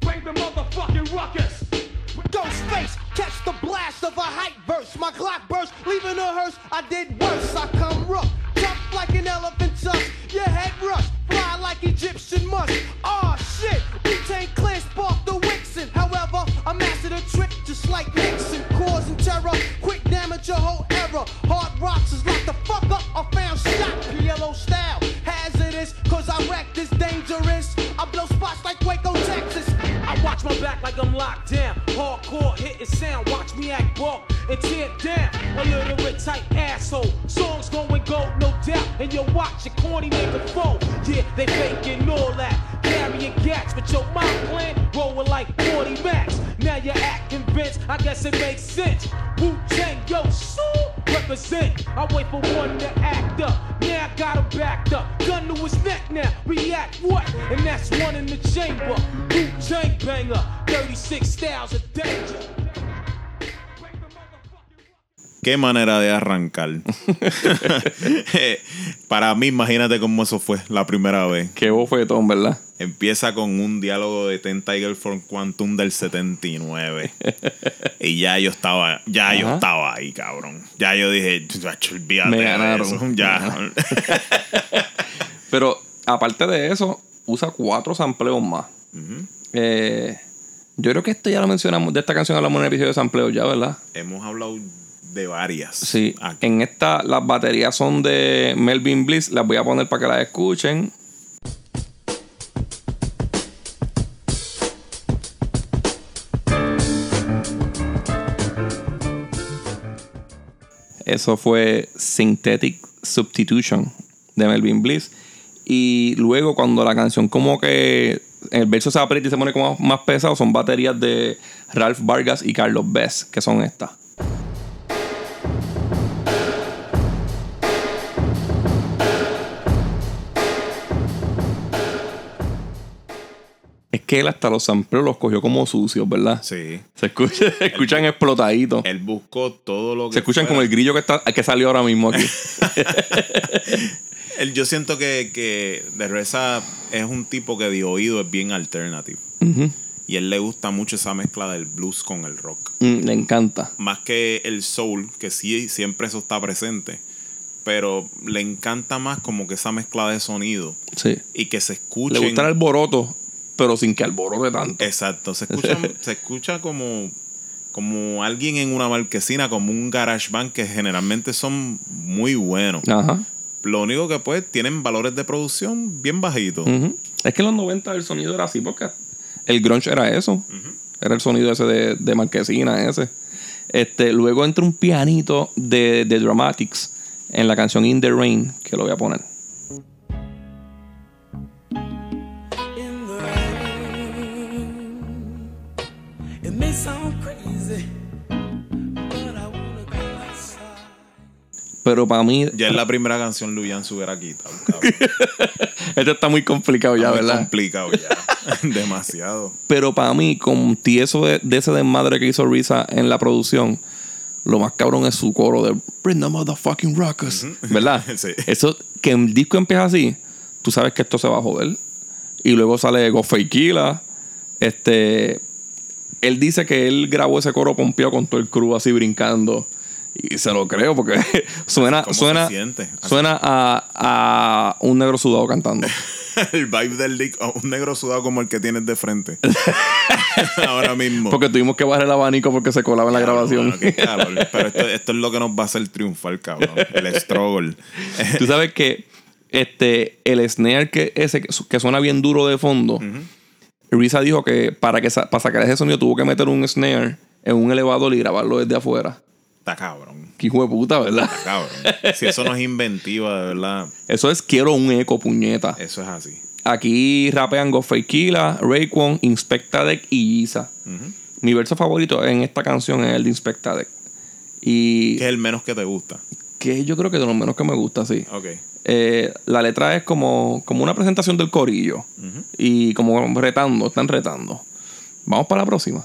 Bring the motherfucking ruckus. Catch the blast of a hype verse. My clock burst, leaving a hearse. I did worse. I come rough, tough like an elephant tusk. Your head rush, fly like Egyptian musk. Aw shit, Wu-Tang Clan sparked the Wixen. However, I mastered a trick just like Nixon, causing terror. Quick damage your whole era. Hard rocks is locked the fuck up. I found shot PLO style. Hazardous, cause I wreck this dangerous. I blow spots like Waco, Texas. Watch my back like I'm locked down. Hardcore hitting sound, watch me act bulk and tear down. A little bit tight asshole. Songs going gold, no doubt. And you watch your corny nigga fold. Yeah, they faking all that. Carrying gats, but your mind plan rolling like 40 max. Now you act convinced, I guess it makes sense. Wu Tang, yo, so represent. I wait for one to act up. Now I got him backed up. Gun to his neck now. React what? And that's one in the chamber. Wu Tang banger. 36 styles of danger. Qué manera de arrancar. Para mí, imagínate cómo eso fue la primera vez. Qué bofetón, ¿verdad? Empieza con un diálogo de Ten Tiger from Quantum del 79. y ya yo estaba, ya yo estaba ahí, cabrón. Ya yo dije, "Chacho, olvídate Me de ganaron. eso". Ya. Pero aparte de eso, usa cuatro sampleos más. Eh, yo creo que esto ya lo mencionamos, de esta canción hablamos en el episodio de sampleos ya, ¿verdad? Hemos hablado de varias. Sí. Aquí. En esta, las baterías son de Melvin Bliss. Las voy a poner para que las escuchen. Eso fue Synthetic Substitution de Melvin Bliss. Y luego cuando la canción como que el verso se aprieta y se pone como más pesado, son baterías de Ralph Vargas y Carlos Bess, que son estas. Es que él hasta los sampleos los cogió como sucios, ¿verdad? Sí. Se, escucha- se escuchan explotaditos. Él buscó todo lo que. Se escuchan fuera. como el grillo que, está, que salió ahora mismo aquí. Él- yo siento que, que De Reza es un tipo que de oído es bien alternative. Y él le gusta mucho esa mezcla del blues con el rock. Mm, le encanta. Más que el soul, que sí, siempre eso está presente. Pero le encanta más como que esa mezcla de sonido. Sí. Y que se Le escuchen. gusta el alboroto, pero sin que alborote tanto. Exacto. Se escucha, se escucha como, como alguien en una marquesina, como un garage band que generalmente son muy buenos. Ajá. Lo único que pues tienen valores de producción bien bajitos. Es que en los 90 el sonido era así porque el grunge era eso. Era el sonido ese de, de marquesina ese. Este, luego entra un pianito de, de Dramatics en la canción In the Rain, que lo voy a poner. Pero para mí, Ya es la primera canción Luyan se hubiera quitado, cabrón. este está muy complicado ya, Muy ¿verdad? complicado ya. Demasiado. Pero para mí, con tieso de, de ese desmadre que hizo Risa en la producción, lo más cabrón es su coro de Bring the motherfucking rockers. ¿Verdad? Sí. Eso, que el disco empieza así, tú sabes que esto se va a joder. Y luego sale Gofeikila. Este. Él dice que él grabó ese coro pompeado con todo el crew así brincando. Y se lo creo porque suena, ¿Cómo se suena, suena a, a un negro sudado cantando. El vibe del disco, oh, un negro sudado como el que tienes de frente. Ahora mismo. Porque tuvimos que bajar el abanico porque se colaba en la grabación. calor. Pero esto, esto es lo que nos va a hacer triunfar, cabrón. El struggle. Tú sabes que este, el snare que, ese, que suena bien duro de fondo, Risa dijo que para, que para sacar ese sonido tuvo que meter un snare en un elevador y grabarlo desde afuera. Está cabrón. Qué hijo de puta, ¿verdad? Está cabrón. Si eso no es inventiva, de verdad, Eso es quiero un eco, puñeta. eso es así. Aquí rapean Ghostface Raekwon, Inspectadec y Giza. Mi verso favorito en esta canción es el de Inspectadec. Y ¿Qué es el menos que te gusta? que yo creo que de lo menos que me gusta, sí. Ok. Eh, la letra es como, como una presentación del corillo. Y como retando, están retando. Vamos para la próxima.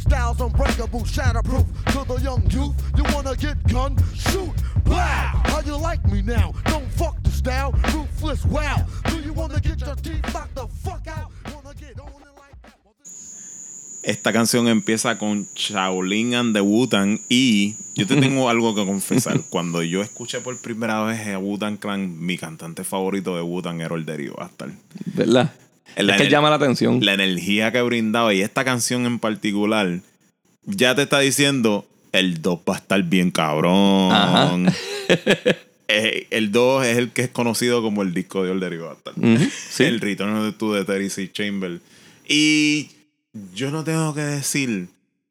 Styles unbreakable, shatterproof. To the young youth, you wanna get gun? Shoot, blow. How you like me now? Don't fuck the style, ruthless. Wow. Do you wanna get your teeth knocked the fuck out? Wanna get on it like that? Well, this- Esta canción empieza con Shaolin and the Wu-Tang y yo te tengo algo que confesar. Cuando yo escuché por primera vez a Wu-Tang Clan, mi cantante favorito de Wu-Tang era el Bastard. ¿Verdad? La es que llama la atención. La energía que brindaba y esta canción en particular ya te está diciendo el 2 va a estar bien cabrón. Ajá. Eh, el 2 es el que es conocido como el disco de Derrick Bastard. sí. El Return of the Two de Terry C. Chamber. Y yo no tengo que decir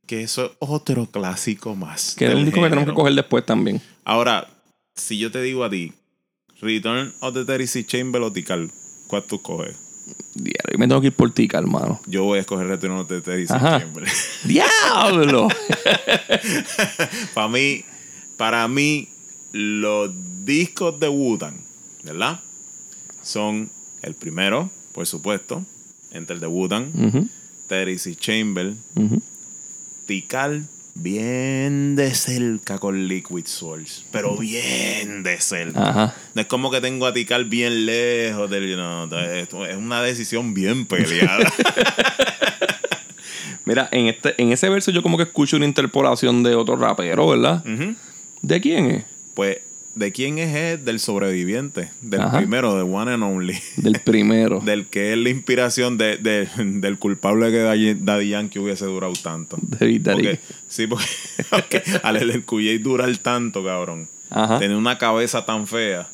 que eso es otro clásico más. que es un disco que tenemos que género. coger después también. Ahora, si yo te digo a ti, Return of the Terry C. Chamber o Tikal, ¿cuál tú coges? Diablo, me tengo que ir por tica, hermano. Yo voy a escoger of the Terry C. Ajá. Chamber. ¡Diablo! para mí, para mí, los discos de Wu-Tang, ¿verdad? Son el primero, por supuesto, entre el de Wu-Tang, Ujú, Terry C. Chamber, ujú. Tikal, bien de cerca con Liquid Source, pero bien de cerca. Ajá. No es como que tengo a Tikal bien lejos del. no, esto es una decisión bien peleada. Mira, en, este, en ese verso yo como que escucho una interpolación de otro rapero, ¿verdad? ¿De quién es? Pues, ¿de quién es? Es del sobreviviente, del Ajá. primero, de One and Only. Del primero. del que es la inspiración de, de- del culpable que Daddy, Yankee hubiese durado tanto. David Daddy. Porque, sí, porque, al el durar tanto, cabrón. Ajá. Tener una cabeza tan fea.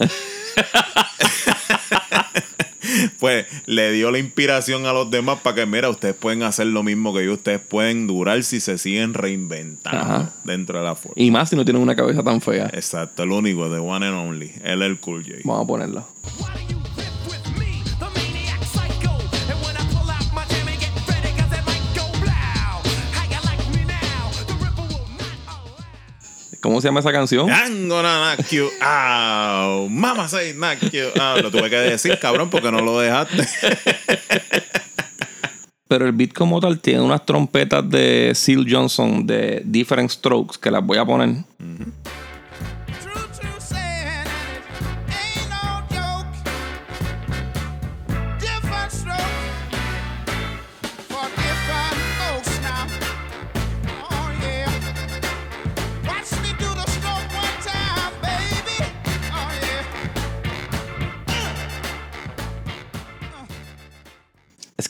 pues le dio la inspiración a los demás para que, mira, ustedes pueden hacer lo mismo que yo. Ustedes pueden durar si se siguen reinventando Ajá. dentro de la fuerza. Y más si no tienen una cabeza tan fea. Exacto, el único, de One and Only. Él es el Cool J. Vamos a ponerlo. ¿Cómo se llama esa canción? I'm gonna knock you out. Mama say knock you out. Lo tuve que decir, cabrón, porque no lo dejaste. Pero el beat como tal tiene unas trompetas de Seal Johnson de Different Strokes que las voy a poner. True,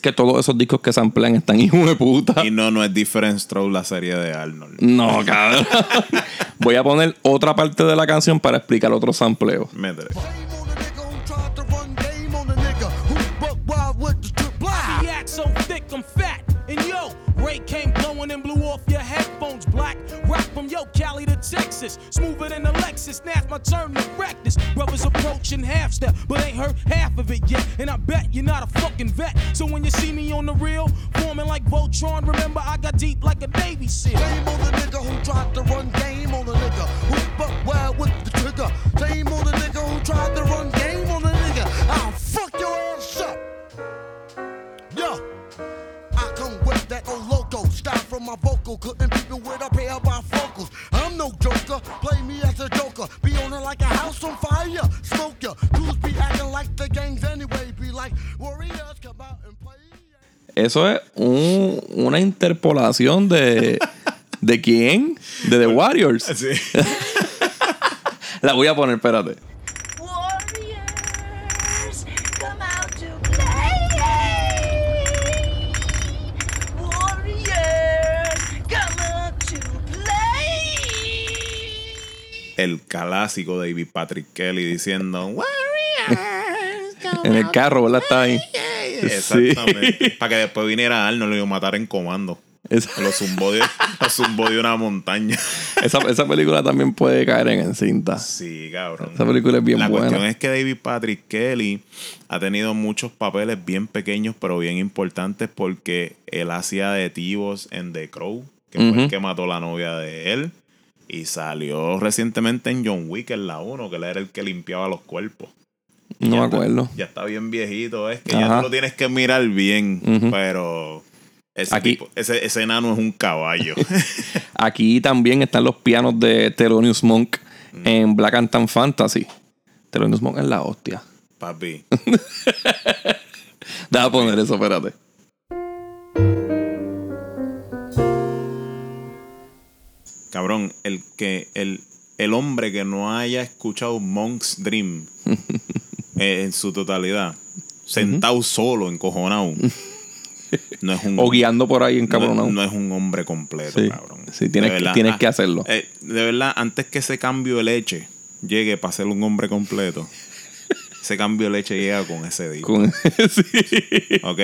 que todos esos discos que samplean están hijos de puta. Y no, no es Different Stroke la serie de Arnold. No, cabrón. Voy a poner otra parte de la canción para explicar otro sampleo. Métele. Game from yo, Cali to Texas. Smoother than a Lexus. Now's my turn to practice. Brothers approaching half step, but ain't heard half of it yet. And I bet you're not a fucking vet. So when you see me on the real, forming like Voltron, remember I got deep like a Navy SEAL. Shame on the nigga who tried to run game on the nigga who buck wild with the trigger. Shame on the nigga who tried to run game on the nigga. I'll fuck from my vocal. Couldn't beat me with a pair of bifocals. I'm no joker. Play me as a joker. Be on it like a house on fire. Smoke ya. Dudes be acting like the gangs anyway. Be like warriors come out and play. Eso es un- una interpolación de. ¿De quién? De The Warriors. Sí. La voy a poner, espérate. El clásico David Patrick Kelly diciendo En el carro, ¿verdad? Está ahí. Exactamente. Para que después viniera Arnold y lo matara en comando. Esa, Lo zumbó de, lo zumbó de una montaña. esa, esa película también puede caer en cinta. Sí, cabrón. Esa película es bien La buena. cuestión es que David Patrick Kelly ha tenido muchos papeles bien pequeños, pero bien importantes porque él hacía de Tibos en The Crow, que fue el que mató la novia de él. Y salió recientemente en John Wick en la 1, que él era el que limpiaba los cuerpos. No me está- acuerdo. ya está bien viejito, es que ya tú lo tienes que mirar bien, pero Ese, Aquí- tipo- ese, ese enano es un caballo. Aquí también están los pianos de Thelonious Monk en Black Anthem Fantasy. Thelonious Monk es la hostia. Papi. Deja poner eso, espérate. Cabrón, el que el, el hombre que no haya escuchado Monk's Dream eh, en su totalidad, sentado solo, encojonado, no es un O guiando por ahí en no, no, no es un hombre completo, Sí. cabrón. Sí, tienes que- tienes ah, que hacerlo. eh, de verdad, antes que ese cambio de leche llegue para ser un hombre completo, ese cambio de leche llega con ese disco. Con- sí. ¿Ok?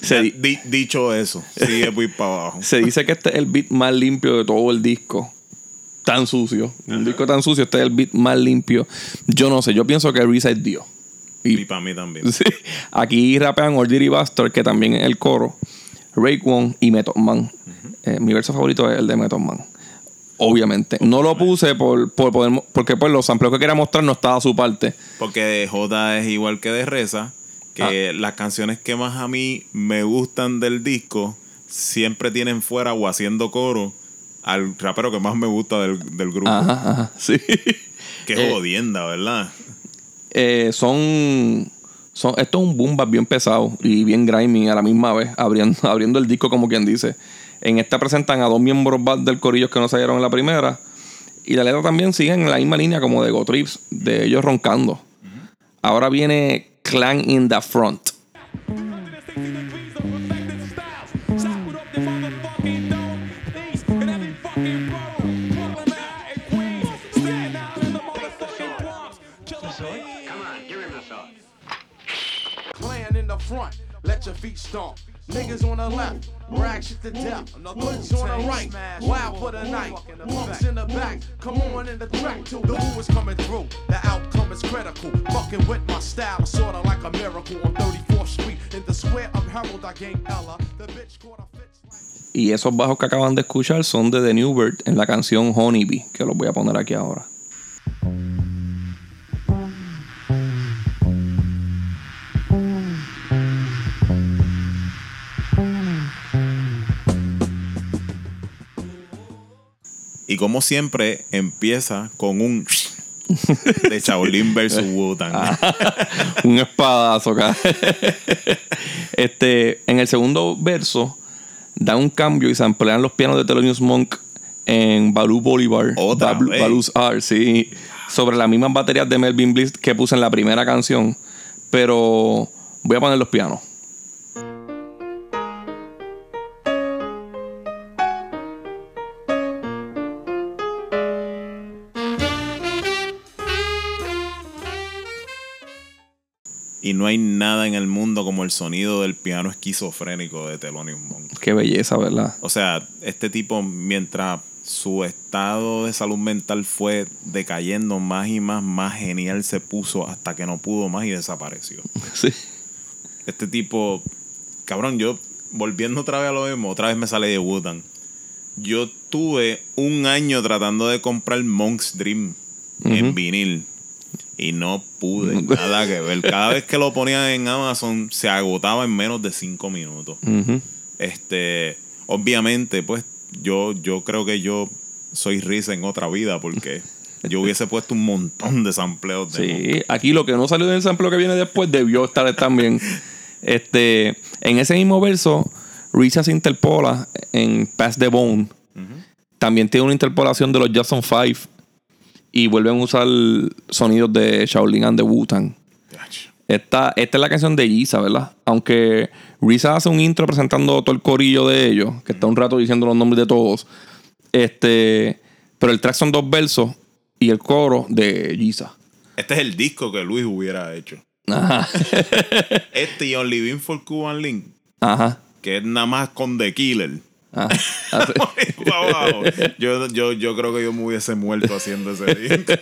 Se, Ya, di- di- dicho eso, sigue muy para abajo. se dice que este es el beat más limpio de todo el disco. Tan sucio. Un disco tan sucio, este es el beat más limpio. Yo no sé, yo pienso que Risa es Dios. Y para mí también. Sí. Aquí rapean Old Dirty Bastard, que también es el coro. Rake One y Method Man. Eh, mi verso favorito es el de Method Man. Obviamente. No lo puse por, por poder porque pues los sampleos que quería mostrar no estaba a su parte. Porque de J es igual que de Reza, que Ah. las canciones que más a mí me gustan del disco siempre tienen fuera o haciendo coro al rapero que más me gusta del, del grupo. Ajá, ajá. Sí. Qué Eh, jodienda, ¿verdad? Eh, son, son. Esto es un boom bap bien pesado y bien grimy a la misma vez, abriendo, abriendo el disco como quien dice. En esta presentan a dos miembros del corillo que no salieron en la primera. Y la letra también sigue en la misma línea como de Go Trips, de ellos roncando. Ahora viene Clan in the Front. Clan in the front, let your feet stomp. Niggas on the left, rag shit to death. Hoods on the right, wild for the night. Punks in the back, come on in the track too. The who is coming through, the outcome is critical. Fucking with my style, sorta like a miracle. On 34th Street, in the square of Harold, I gained Ella. The bitch caught a fits. Y esos bajos que acaban de escuchar son de The New Bird en la canción Honeybee, que los voy a poner aquí ahora. Y como siempre, empieza con un de Shaolin versus Wu-Tang. un espadazo acá. este, en el segundo verso, dan un cambio y se emplean los pianos de Thelonious Monk en Baloo Bolivar. Otra Balu- vez. Baloo's R, sí. Sobre las mismas baterías de Melvin Bliss que puse en la primera canción. Pero voy a poner los pianos. Y no hay nada en el mundo como el sonido del piano esquizofrénico de Thelonious Monk. Qué belleza, ¿verdad? O sea, este tipo, mientras su estado de salud mental fue decayendo más y más, más genial se puso hasta que no pudo más y desapareció. Sí. Este tipo, cabrón, yo volviendo otra vez a lo mismo, otra vez me sale de Wutan. Yo tuve un año tratando de comprar Monk's Dream en vinil y no pude, nada que ver. Cada vez que lo ponía en Amazon se agotaba en menos de cinco minutos. Este, obviamente, pues yo, yo creo que yo soy risa en otra vida porque yo hubiese puesto un montón de sampleos de. Sí, aquí lo que no salió del sample que viene después debió estar también. este, en ese mismo verso, Richard se interpola en Pass the Bone. También tiene una interpolación de los Jackson 5 y vuelven a usar sonidos de Shaolin and the Wu-Tang. Esta, esta es la canción de Giza, ¿verdad? Aunque Risa hace un intro presentando todo el corillo de ellos, que está un rato diciendo los nombres de todos. Este, pero el track son dos versos y el coro de Giza. Este es el disco que Luis hubiera hecho. Ajá. Este y Only Been for Cuban Link, Ajá. que es nada más con The Killer. Así- Pa' abajo. yo, yo, yo creo que yo me hubiese muerto haciendo ese disco.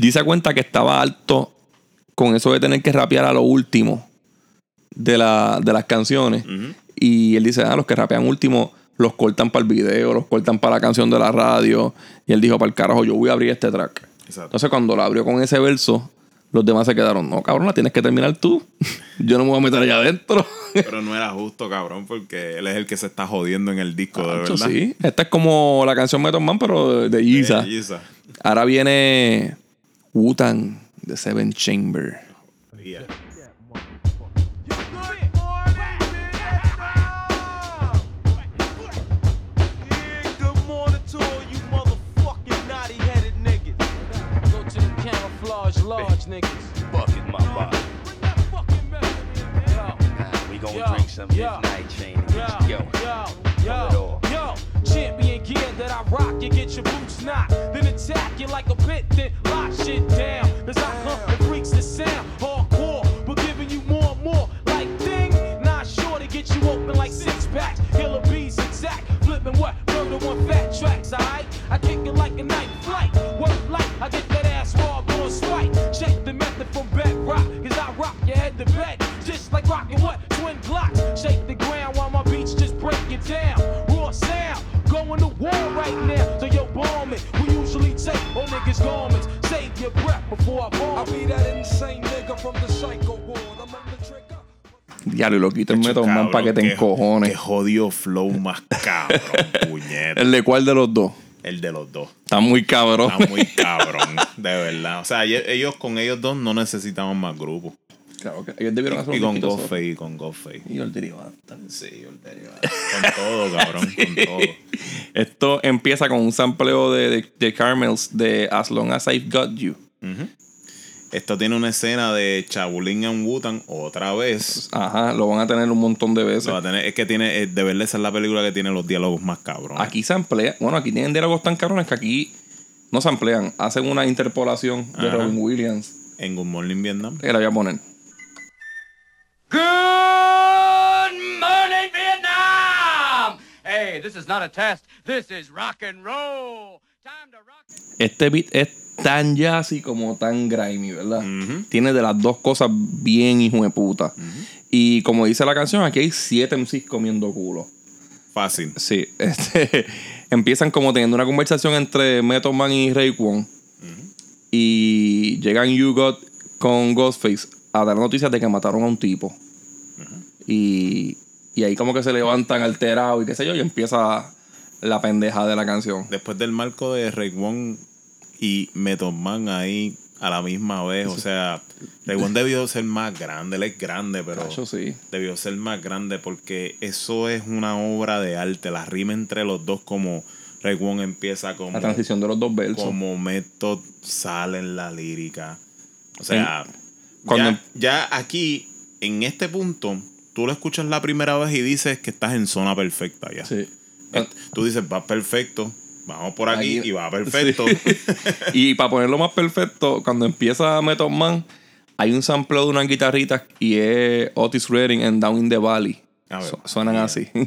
Giza cuenta que estaba alto con eso de tener que rapear a lo último de, la, de las canciones. Y él dice, ah, los que rapean último los cortan para el video, los cortan para la canción de la radio. Y él dijo, para el carajo, yo voy a abrir este track. Exacto. Entonces cuando lo abrió con ese verso, Los demás se quedaron, no, cabrón, la tienes que terminar tú. Yo no me voy a meter allá adentro. Pero no era justo, cabrón, porque él es el que se está jodiendo en el disco, de verdad. sí. Esta es como la canción Metal Man, pero de Giza. Ahora viene Wutan de Seven Chamber. Yeah. Niggas. Bucket my body. Bring that fucking medicine in, man. Yo. We gonna Yo, drink some yo, midnight chain and Yo, get yo. yo, yo, yo, champion gear that I rock, you get your boots knocked, then attack you like a pit, then lock shit down. Cause I hunt the freaks the sound, hardcore, but giving you more and more. Like ding, not sure to get you open like six packs. Killer bees exact, flipping what? Murder one fat tracks, alright? I kick it like a night flight. What light? I get Diablo, y lo quito el Metal Man para que te encojones. Qué jodido flow más cabrón, puñeta. ¿El de cuál de los dos? El de los dos. Está muy cabrón. Está muy cabrón, de verdad. O sea, ellos con ellos dos no necesitaban más grupos. Claro que ellos debieron hacer Y un con. Ghostface, y con Ghostface. Y el derivado. Sí, olvidé. Con todo, cabrón, con todo. Esto empieza con un sampleo de, de, de Carmels de As Long As I've Got You. Esto tiene una escena de Chabulín and Wutan otra vez. Ajá, lo van a tener un montón de veces. Lo va a tener- es que tiene, de verdad, esa es la película que tiene los diálogos más cabrones. Aquí se emplea, bueno, aquí tienen diálogos tan cabrones que aquí no se emplean, hacen una interpolación de Ajá. Robin Williams En Good Morning Vietnam. que la voy a poner. Good morning, Vietnam! Hey, this is not a test. This is rock and roll. Time to rock. Este beat es tan jazzy como tan grimy, ¿verdad? Tiene de las dos cosas bien hijo de puta. Y como dice la canción, aquí hay siete MCs comiendo culo. Fácil. Sí, este, empiezan como teniendo una conversación entre Method Man y Ray Kwon. Y llegan You Got con Ghostface a dar noticias de que mataron a un tipo. y, y ahí como que se levantan alterados y qué sé yo, y empieza la pendeja de la canción. Después del marco de Raekwon y Method Man ahí a la misma vez. O sea, Raekwon debió ser más grande. Él es grande, pero sí. debió ser más grande porque eso es una obra de arte. La rima entre los dos como Raekwon empieza como... La transición de los dos versos. como Method sale en la lírica. O sea, cuando- ya, ya aquí, en este punto, tú lo escuchas la primera vez y dices que estás en zona perfecta ya. Sí. Tú dices, va perfecto, vamos por aquí, Aquí- y va perfecto. y para ponerlo más perfecto, cuando empieza Method Man, hay un sample de una guitarrita y es Otis Redding en Down in the Valley. A ver, Su- suenan así.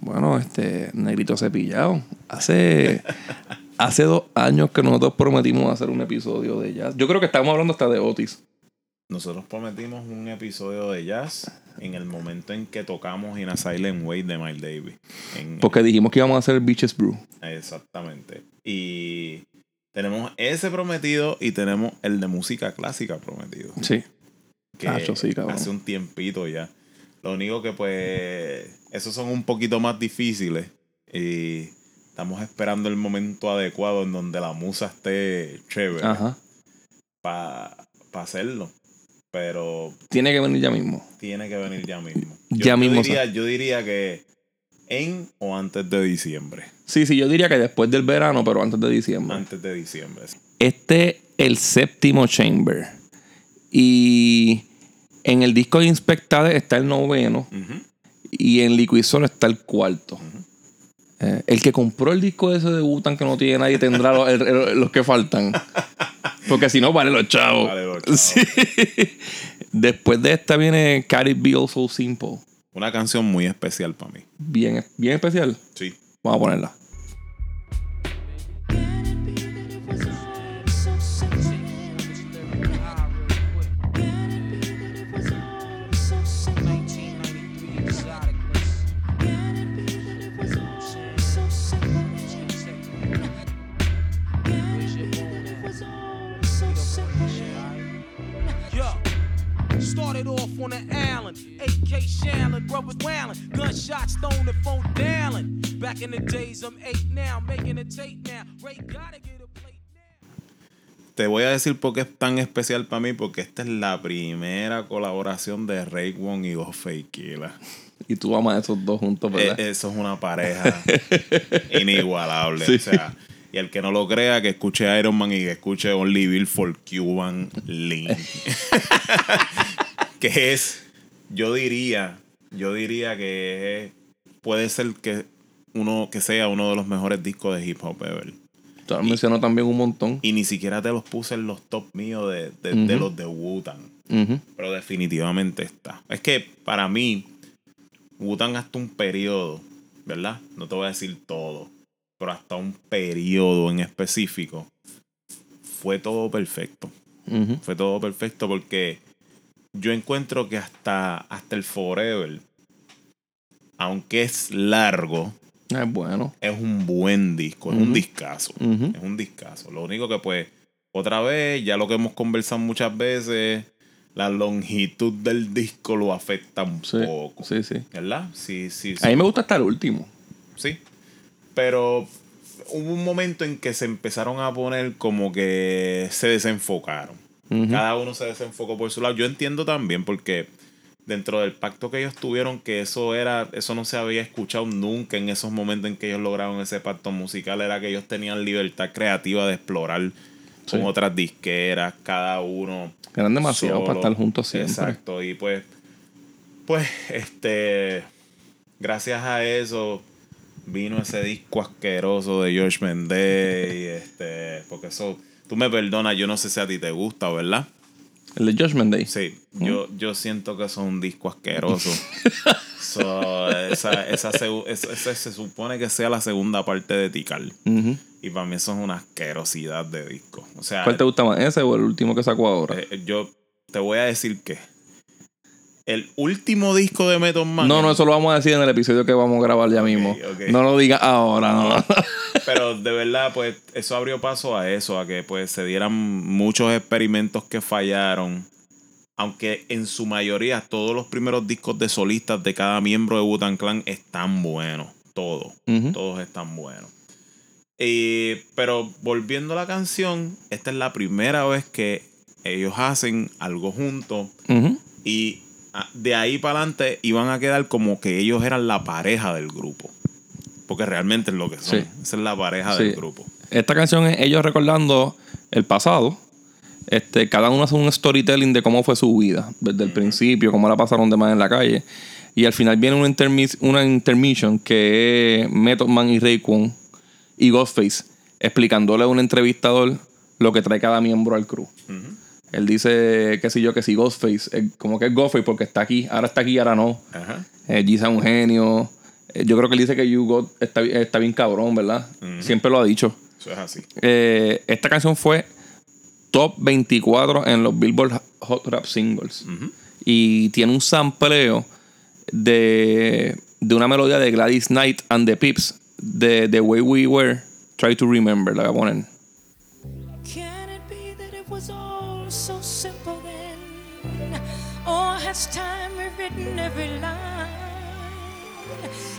Bueno, este negrito cepillado. Hace, hace dos años que nosotros prometimos hacer un episodio de jazz. Yo creo que estamos hablando hasta de Otis. Nosotros prometimos un episodio de jazz en el momento en que tocamos In a Silent Way de Miles Davis. En- Porque dijimos que íbamos a hacer Beaches Brew. Exactamente. Y tenemos ese prometido y tenemos el de música clásica prometido. Sí. que Acho, sí, hace un tiempito ya. Lo único que pues esos son un poquito más difíciles y estamos esperando el momento adecuado en donde la musa esté chévere para hacerlo. Pero Tiene que venir ya mismo. tiene que venir ya mismo. Ya yo, mismo, diría, yo diría que en o antes de diciembre. Sí, sí, yo diría que después del verano, pero antes de diciembre. Antes de diciembre. Este el séptimo chamber. Y en el disco de Inspectade está el noveno. Ujú. Y en Liquid Soul está el cuarto. Eh, el que compró el disco ese de Butan que no tiene nadie tendrá los, el- el- los que faltan. Porque si no, vale los chavos. Vale los chavos. Sí. Después de esta viene Cardi B So Simple. Una canción muy especial para mí. Bien, bien especial. Sí. Vamos a ponerla. On the island. AK Shallon, brothers wailing. Gunshots, stone the phone down. Back in the days, I'm eight now, making a tape now. Ray gotta get a plate now. Te voy a decir por qué es tan especial para mí, porque esta es la primera colaboración de Raekwon y Ghostface. Y tú amas a esos dos juntos, ¿verdad? Eh, eso es una pareja inigualable. Sí. O sea, y el que no lo crea, que escuche Iron Man y que escuche Only Bill for Cuban Link. que es, yo diría, yo diría que es- puede ser que uno que sea uno de los mejores discos de hip hop ever. Te lo menciono también un montón. Y ni siquiera te los puse en los top míos de, de- de los de Wu-Tang. Ujú. Pero definitivamente está. Es que para mí, Wu-Tang hasta un periodo, ¿verdad? No te voy a decir todo, pero hasta un periodo en específico, fue todo perfecto. Fue todo perfecto porque yo encuentro que hasta, hasta el Forever, aunque es largo, Es bueno. es un buen disco, es un discazo. Es un discazo. Lo único que pues, otra vez, ya lo que hemos conversado muchas veces, la longitud del disco lo afecta un Sí, poco. sí, sí. ¿Verdad? Sí, sí, sí. A mí me gusta hasta el último. Sí. Pero hubo un momento en que se empezaron a poner como que se desenfocaron. Cada uno se desenfocó por su lado. Yo entiendo también porque dentro del pacto que ellos tuvieron, que eso era, eso no se había escuchado nunca en esos momentos en que ellos lograron ese pacto musical, era que ellos tenían libertad creativa de explorar Sí. con otras disqueras, cada uno. Eran demasiados solo. para estar juntos siempre. Exacto. Y pues, pues, este, gracias a eso vino ese disco asqueroso de George Mendez, y este, porque eso, tú me perdonas, yo no sé si a ti te gusta, ¿verdad? El de Judgment Day. Sí, yo, yo siento que eso es un disco asqueroso. So, esa, esa, segu- esa- esa se supone que sea la segunda parte de Tikal. Y para mí eso es una asquerosidad de disco. O sea, ¿Cuál te gusta más? ¿Ese o el último que sacó ahora? eh, yo te voy a decir que el último disco de Method Man. no, no, eso lo vamos a decir en el episodio que vamos a grabar ya mismo. No lo digas ahora, no. Pero de verdad, pues, eso abrió paso a eso, a que pues se dieran muchos experimentos que fallaron. Aunque en su mayoría todos los primeros discos de solistas de cada miembro de Wu-Tang Clan están buenos. Todos. Todos están buenos. Y- pero volviendo a la canción, esta es la primera vez que ellos hacen algo juntos. Y ah, de ahí para adelante iban a quedar como que ellos eran la pareja del grupo. Porque realmente es lo que son. Sí. Esa es la pareja Sí. del grupo. Esta canción es ellos recordando el pasado. Este, cada uno hace un storytelling de cómo fue su vida, desde el principio, cómo la pasaron de más en la calle. Y al final viene una, intermis- una intermission que es Method Man y Raekwon y Ghostface explicándole a un entrevistador lo que trae cada miembro al crew. Él dice, qué sé yo, que si Ghostface, eh, como que es Ghostface porque está aquí, ahora está aquí, ahora no. Ajá. Eh, Giza es un genio. Yo creo que él dice que You Got está, está bien cabrón, ¿verdad? Siempre lo ha dicho. Eso es así. Eh, esta canción fue top 24 en los Billboard Hot Rap Singles. Y tiene un sampleo de, de una melodía de Gladys Knight and the Pips de The Way We Were. Try to Remember, la a poner. Can it be that it was all so simple then? Or has time rewritten every line?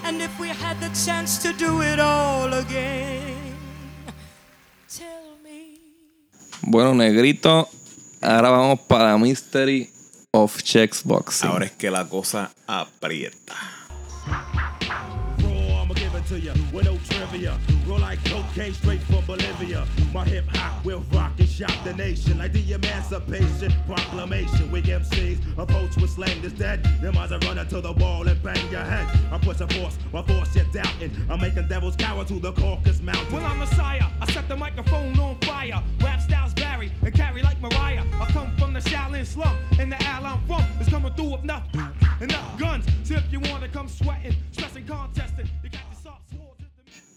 And if we had the chance to do it all again, tell me. Bueno, negrito, ahora vamos para Mystery of Checks Boxing. Ahora es que la cosa aprieta. To ya with no trivia. Roll like cocaine straight from Bolivia. My hip hop will rock and shock the nation like the Emancipation Proclamation. We MCs approach with slang that's dead. Them eyes are running to the wall and bang your head. I push a force, my force you're doubting. I'm making devils cower to the Caucasus Mountain. Well, I'm Messiah. I set the microphone on fire. Rap styles vary and carry like Mariah. I come from the Shaolin slum, and the alley I'm from is coming through with enough, enough guns. So if you wanna come sweating, stressing, contesting,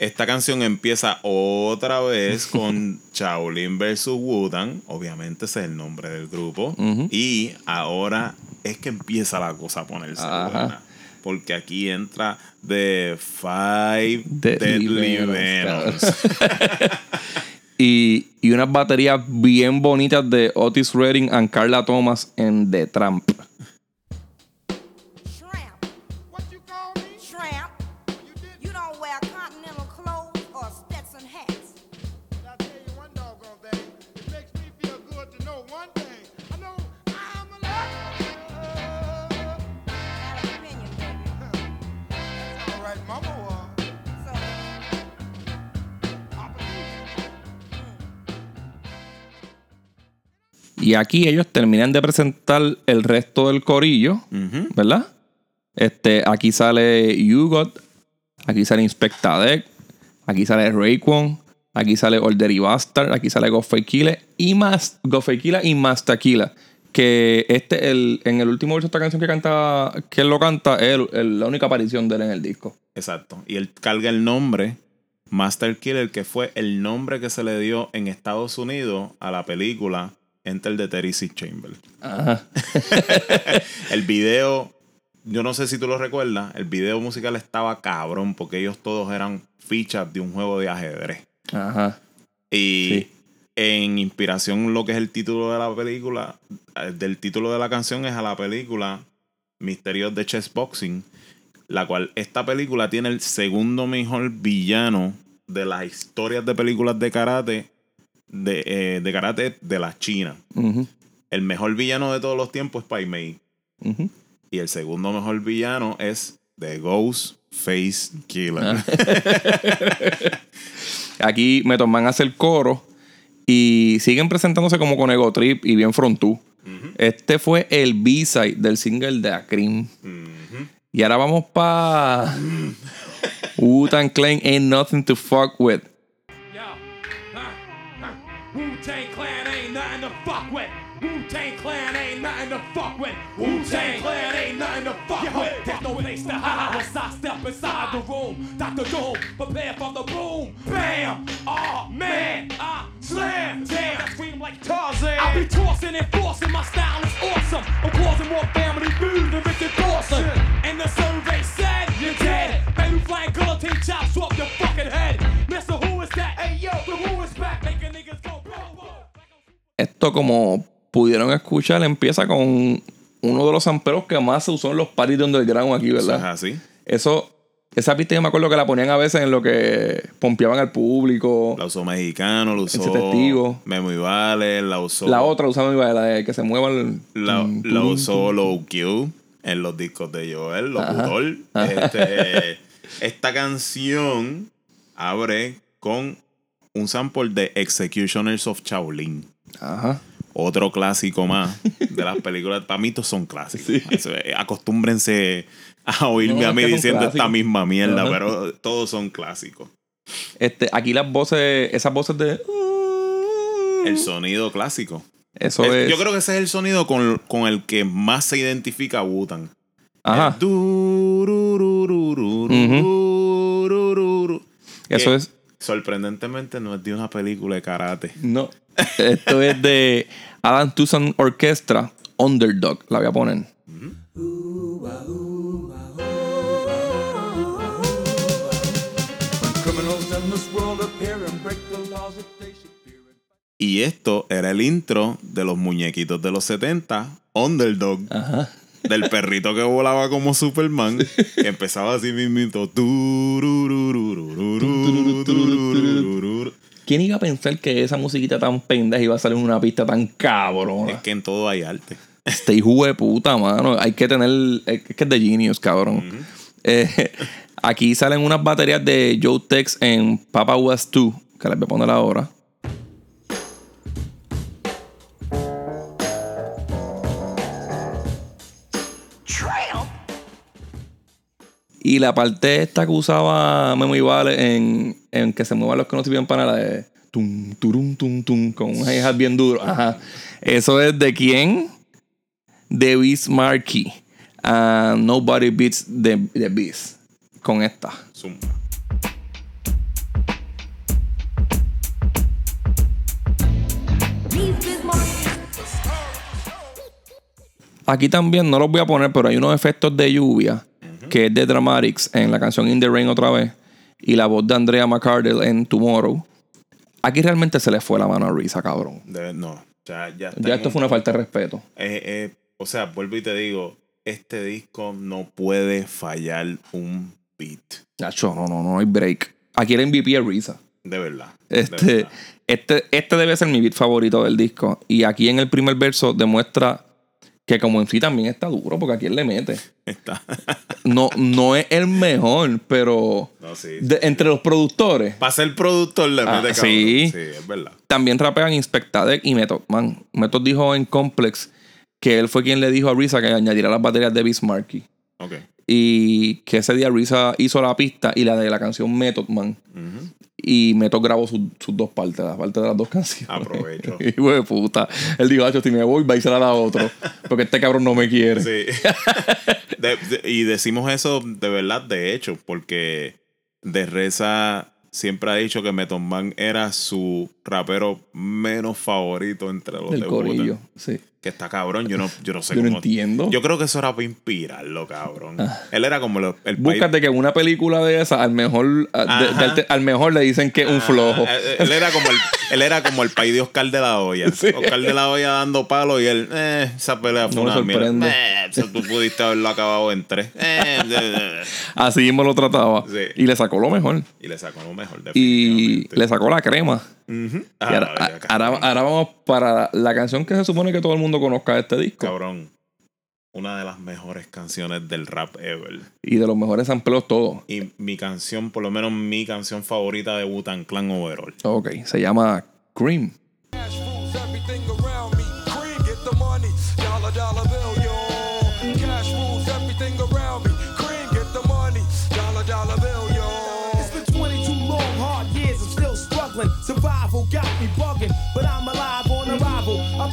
Esta canción empieza otra vez con Shaolin vs. Wutan. Obviamente ese es el nombre del grupo. Y ahora es que empieza la cosa a ponerse Ajá. buena. Porque aquí entra The Five Deadly Deadly, Venoms, Venoms. Y, y unas baterías bien bonitas de Otis Redding and Carla Thomas en The Tramp. y aquí ellos terminan de presentar el resto del corillo, ¿verdad? Este, aquí sale Yugot, aquí sale Inspectadec, aquí sale Rayquan, aquí sale Order Bastard, aquí sale Gofekila y más Gofekila y Mastaquila. Que este, el, en el último verso de esta canción que canta, que él lo canta, es la única aparición de él en el disco. Exacto. Y él carga el nombre Master Killer, que fue el nombre que se le dio en Estados Unidos a la película el de Teresis Chamber. El video, yo no sé si tú lo recuerdas, el video musical estaba cabrón porque ellos todos eran fichas de un juego de ajedrez. Ajá. Y en inspiración lo que es el título de la película, eh, del título de la canción es a la película Misterios de Chess Boxing, la cual esta película tiene el segundo mejor villano de las historias de películas de karate de, eh, de karate de la China. El mejor villano de todos los tiempos es Pai Mei. Y el segundo mejor villano es The Ghost Face Killer. Ah. Aquí me toman hace el coro y siguen presentándose como con Ego Trip y bien Frontú. Este fue el B-side del single de Akrim. Y ahora vamos para mm. Wu-Tang Ain't Nothing to Fuck With. Wu-Tang Clan ain't nothing to fuck with. Wu-Tang Clan ain't nothing to fuck with. Wu-Tang Clan ain't nothing to fuck Yo, with. There's no place to hide once I step inside the room. Dr. Doom, prepare for the boom. Bam! Oh man, ah slam. Damn, I scream like Tarzan. I be tossing and forcing. My style is awesome. I'm causing more family food than Richard Dawson. And the survey said you're dead. Baby flying guillotine chops off your fucking Esto, como pudieron escuchar, empieza con uno de los amperos que más se usó en los parties de underground aquí, ¿verdad? Eso así. Esa pista yo me acuerdo que la ponían a veces en lo que pompeaban al público. La usó Mexicano, la usó testigo. Memo Vale, la usó... La otra la usó Memo Vale, la de que se mueva el... La, usó Low Q en los discos de Joel, locutor. Este, esta canción abre con un sample de Executioners of Shaolin. Ajá. Otro clásico más de las películas. Para mí, todos son clásicos. Acostúmbrense a oírme a mí diciendo esta misma mierda, pero todos son clásicos. Este, aquí las voces, esas voces de. El sonido clásico. Eso es. Yo creo que ese es el sonido con, con el que más se identifica a Wutan. Ajá. Eso es. Sorprendentemente no es de una película de karate. No. Esto es de Adam Tucson Orchestra, Underdog, la voy a poner. Y esto era el intro de los muñequitos de los 70, Underdog. Ajá del perrito que volaba como Superman, empezaba así mismito. ¿Quién iba a pensar que esa musiquita tan pendeja iba a salir en una pista tan cabrón Es que en todo hay arte. Este hijo de puta, mano. Hay que tener. Es que es de genius, cabrón. Eh, aquí salen unas baterías de Joe Tex en Papa Was 2, que les voy a poner ahora. Y la parte esta que usaba Memo y Vale en, en que se muevan los que no sirven para nada de tum, turum, tum, tum, con un hi-hat bien duro. Ajá. Eso es de quién? de Beast Marquee. Ah, Nobody Beats the, the Beast. Con esta. Zumba. Aquí también no los voy a poner, pero hay unos efectos de lluvia que es de Dramatics en la canción In the Rain otra vez y la voz de Andrea McCardle en Tomorrow. Aquí realmente se le fue la mano a Risa, cabrón. De- no. O sea, ya Ya esto un fue una falta de respeto. Eh, eh, o sea, vuelvo y te digo, este disco no puede fallar un beat. Nacho, no, no, no hay break. Aquí el MVP es Risa. De verdad. de Este, verdad. este, este debe ser mi beat favorito del disco. Y aquí en el primer verso demuestra Que como en sí también está duro, porque a quién le mete. Está. No, no es el mejor, pero No, sí. de- entre los productores Para ser productor le Ah, mete cabrón. sí. Sí, es verdad. también rapean Inspectadec y Method Man. Method dijo en Complex que él fue quien le dijo a Risa que añadiera las baterías de Bismarcky. Ok. Y que ese día Risa hizo la pista y la de la canción Method Man. Y Method grabó sus sus dos partes, las partes de las dos canciones. Aprovecho. y de puta. Él dijo, "Acho, si me voy, va y se la da a otro. Porque este cabrón no me quiere. Sí. De- de- y decimos eso de verdad, de hecho, porque De Reza siempre ha dicho que Method Man era su rapero menos favorito entre los Del de corillo. Sí. Que está cabrón, yo no, yo no sé Yo no cómo- entiendo. Ah. Yo creo que eso era para inspirarlo, cabrón. Él era como el, el país- Búscate que en una película de esa, al mejor, a- de- al mejor le dicen que es un flojo. Ah, él, él era como el, él era como el país de Oscar de la Hoya. Sí. Oscar de la Hoya dando palo y él, eh, esa pelea fue No una mierda. Eh, eso tú pudiste haberlo acabado en tres. Eh, Así mismo lo trataba. Sí. Y le sacó lo mejor. y le sacó lo mejor. Y le sacó la crema. Ah, ahora, ya, ahora, vamos para la canción que se supone que todo el mundo conozca de este disco. Cabrón. Una de las mejores canciones del rap ever. Y de los mejores sampleos todos. Y mi canción, por lo menos mi canción favorita de Wu-Tang Clan overall. Ok, se llama Cream. But I'm alive on arrival. I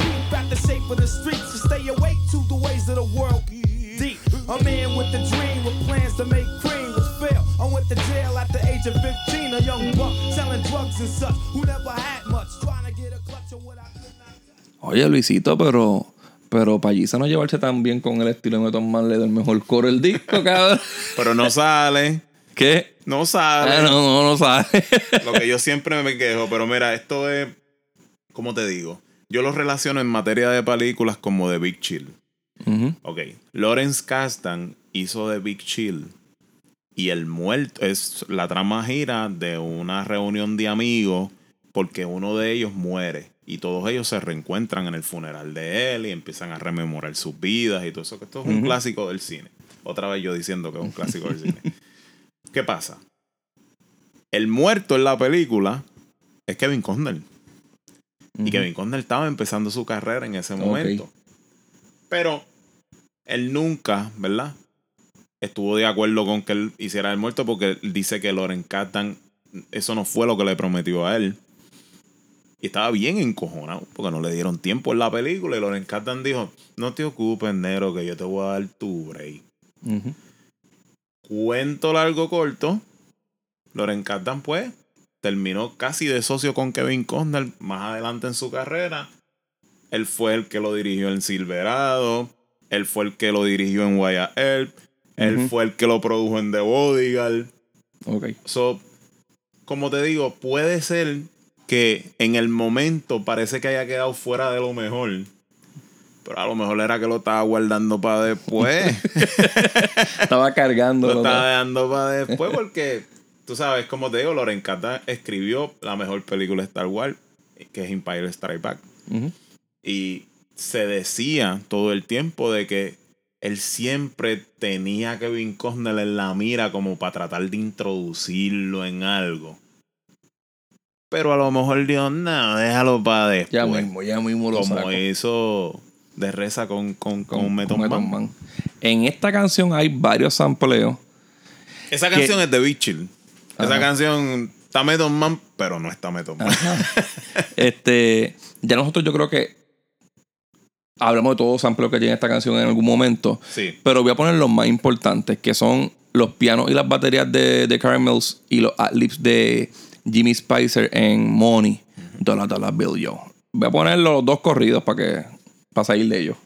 the shape of the streets to stay awake to the ways of the world. Deep, a man with a dream with plans to make cream was fail. I went to jail at the age of 15, a young buck selling drugs and such who never had much, trying to get a clutch of what I could not. Oye, Luisito, pero. Pero Pallisa no llevarse tan bien con el estilo de Method Man le da el mejor coro el disco, cabrón. Pero no sale. ¿Qué? No sale. Ah, no, no, no sabe. Lo que yo siempre me quejo, pero mira, esto es, ¿cómo te digo? Yo lo relaciono en materia de películas como de Big Chill. Ujú. Ok, Lawrence Kasdan hizo de Big Chill y el muerto es la trama gira de una reunión de amigos porque uno de ellos muere y todos ellos se reencuentran en el funeral de él y empiezan a rememorar sus vidas y todo eso, que esto es un clásico del cine. Otra vez yo diciendo que es un clásico del cine. ¿Qué pasa? El muerto en la película es Kevin Costner. Y Ujú. Kevin estaba empezando su carrera en ese momento. Pero él nunca, ¿verdad? Estuvo de acuerdo con que él hiciera el muerto porque él dice que Loren Catan, eso no fue lo que le prometió a él. Y estaba bien encojonado porque no le dieron tiempo en la película. Y Loren Catan dijo: No te ocupes, Nero, que yo te voy a dar tu break. Cuento largo corto. Loren Catan, pues, terminó casi de socio con Kevin Costner más adelante en su carrera. Él fue el que lo dirigió en Silverado. Él fue el que lo dirigió en Wyatt Earp. Él fue el que lo produjo en The Bodyguard. Ok. So, como te digo, puede ser que en el momento parece que haya quedado fuera de lo mejor. Pero a lo mejor era que lo estaba guardando para después. Estaba cargando. lo estaba dejando para después porque, tú sabes, como te digo, Loren Cata escribió la mejor película de Star Wars, que es Empire Strike Back. Y se decía todo el tiempo de que él siempre tenía a Kevin Costner en la mira como para tratar de introducirlo en algo. Pero a lo mejor Dios, no, déjalo para después. Ya mismo, ya mismo lo como saco. hizo de reza con, con, con, Method con Man. En esta canción hay varios sampleos. Esa Que- canción es de Big Chill. Esa Ajá. canción está Method Man, pero no está Method Man. Este, ya nosotros yo creo que hablamos de todos los sampleos que tiene esta canción en algún momento. Sí. Pero voy a poner los más importantes, que son los pianos y las baterías de, de Caramels y los adlibs de Jimmy Spicer en Money, Dollar Dollar Bill Yo. Voy a poner los dos corridos para que para salir de ellos.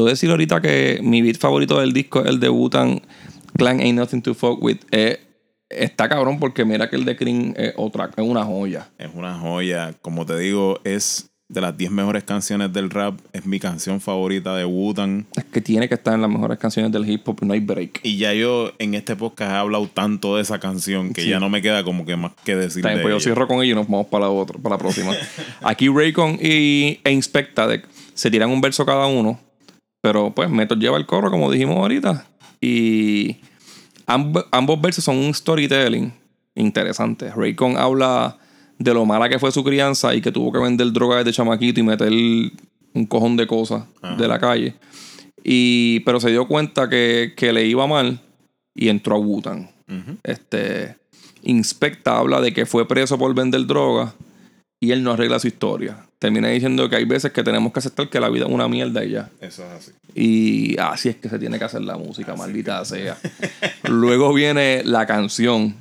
Yo decir ahorita que mi beat favorito del disco es el de Wu-Tang Clan Ain't Nothing to Fuck With, eh, está cabrón porque mira que el de Cream es otra, es una joya. Es una joya. Como te digo, es de las 10 mejores canciones del rap. Es mi canción favorita de Wu-Tang. Es que tiene que estar en las mejores canciones del hip hop, no hay break. Y ya yo en este podcast he hablado tanto de esa canción que Sí. ya no me queda como que más que decir de pues yo ella. cierro con ello y nos vamos para la otra, para la próxima. Aquí Raycon y, e Inspectadec se tiran un verso cada uno, pero pues Method lleva el coro, como dijimos ahorita. Y amb- ambos versos son un storytelling interesante. Raycon habla de lo mala que fue su crianza y que tuvo que vender droga desde chamaquito y meter un cojón de cosas de la calle. Y, pero se dio cuenta que, que le iba mal y entró a Wutan. Este Inspecta habla de que fue preso por vender droga y él no arregla su historia. Termina diciendo que hay veces que tenemos que aceptar que la vida es una mierda y ya. Eso es así. Y así es que se tiene que hacer la música, maldita sea. Luego viene la canción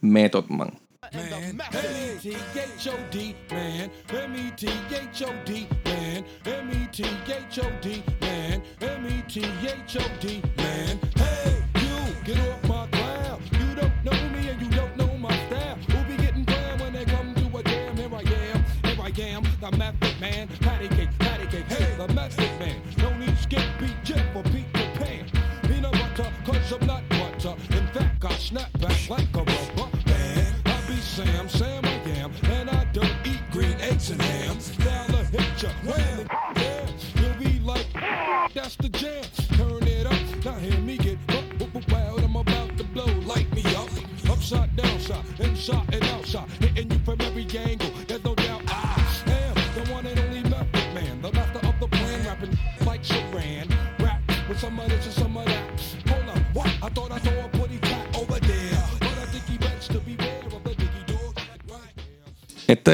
Method Man. M-E-T-H-O-D, man. M-E-T-H-O-D, man. M-E-T-H-O-D, man. M-E-T-H-O-D, man. Hey,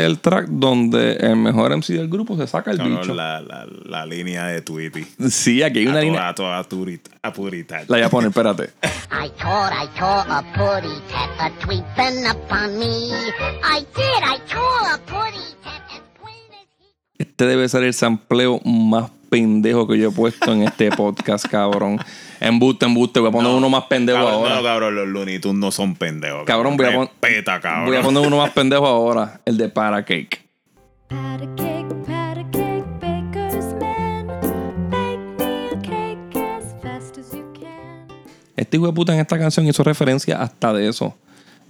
Es el track donde el mejor MC del grupo se saca el bicho. la, la, la línea de Tweety. Sí, aquí hay una a línea. toda, toda purita, apurita. La voy a poner, espérate. I thought I saw a putty tat a tweeping upon me. I did, I saw a putty tat as plain as he. Este debe ser el sampleo más pendejo que yo he puesto en este podcast, cabrón. Embuste, embuste. Voy a poner uno más pendejo Cabrón, ahora. No, cabrón, los Looney Tunes no son pendejos. Cabrón, voy a pon- Respeta, cabrón. Voy a poner uno más pendejo ahora. El de Para Cake. Pat a cake. Este hijo de puta en esta canción hizo referencia hasta de eso.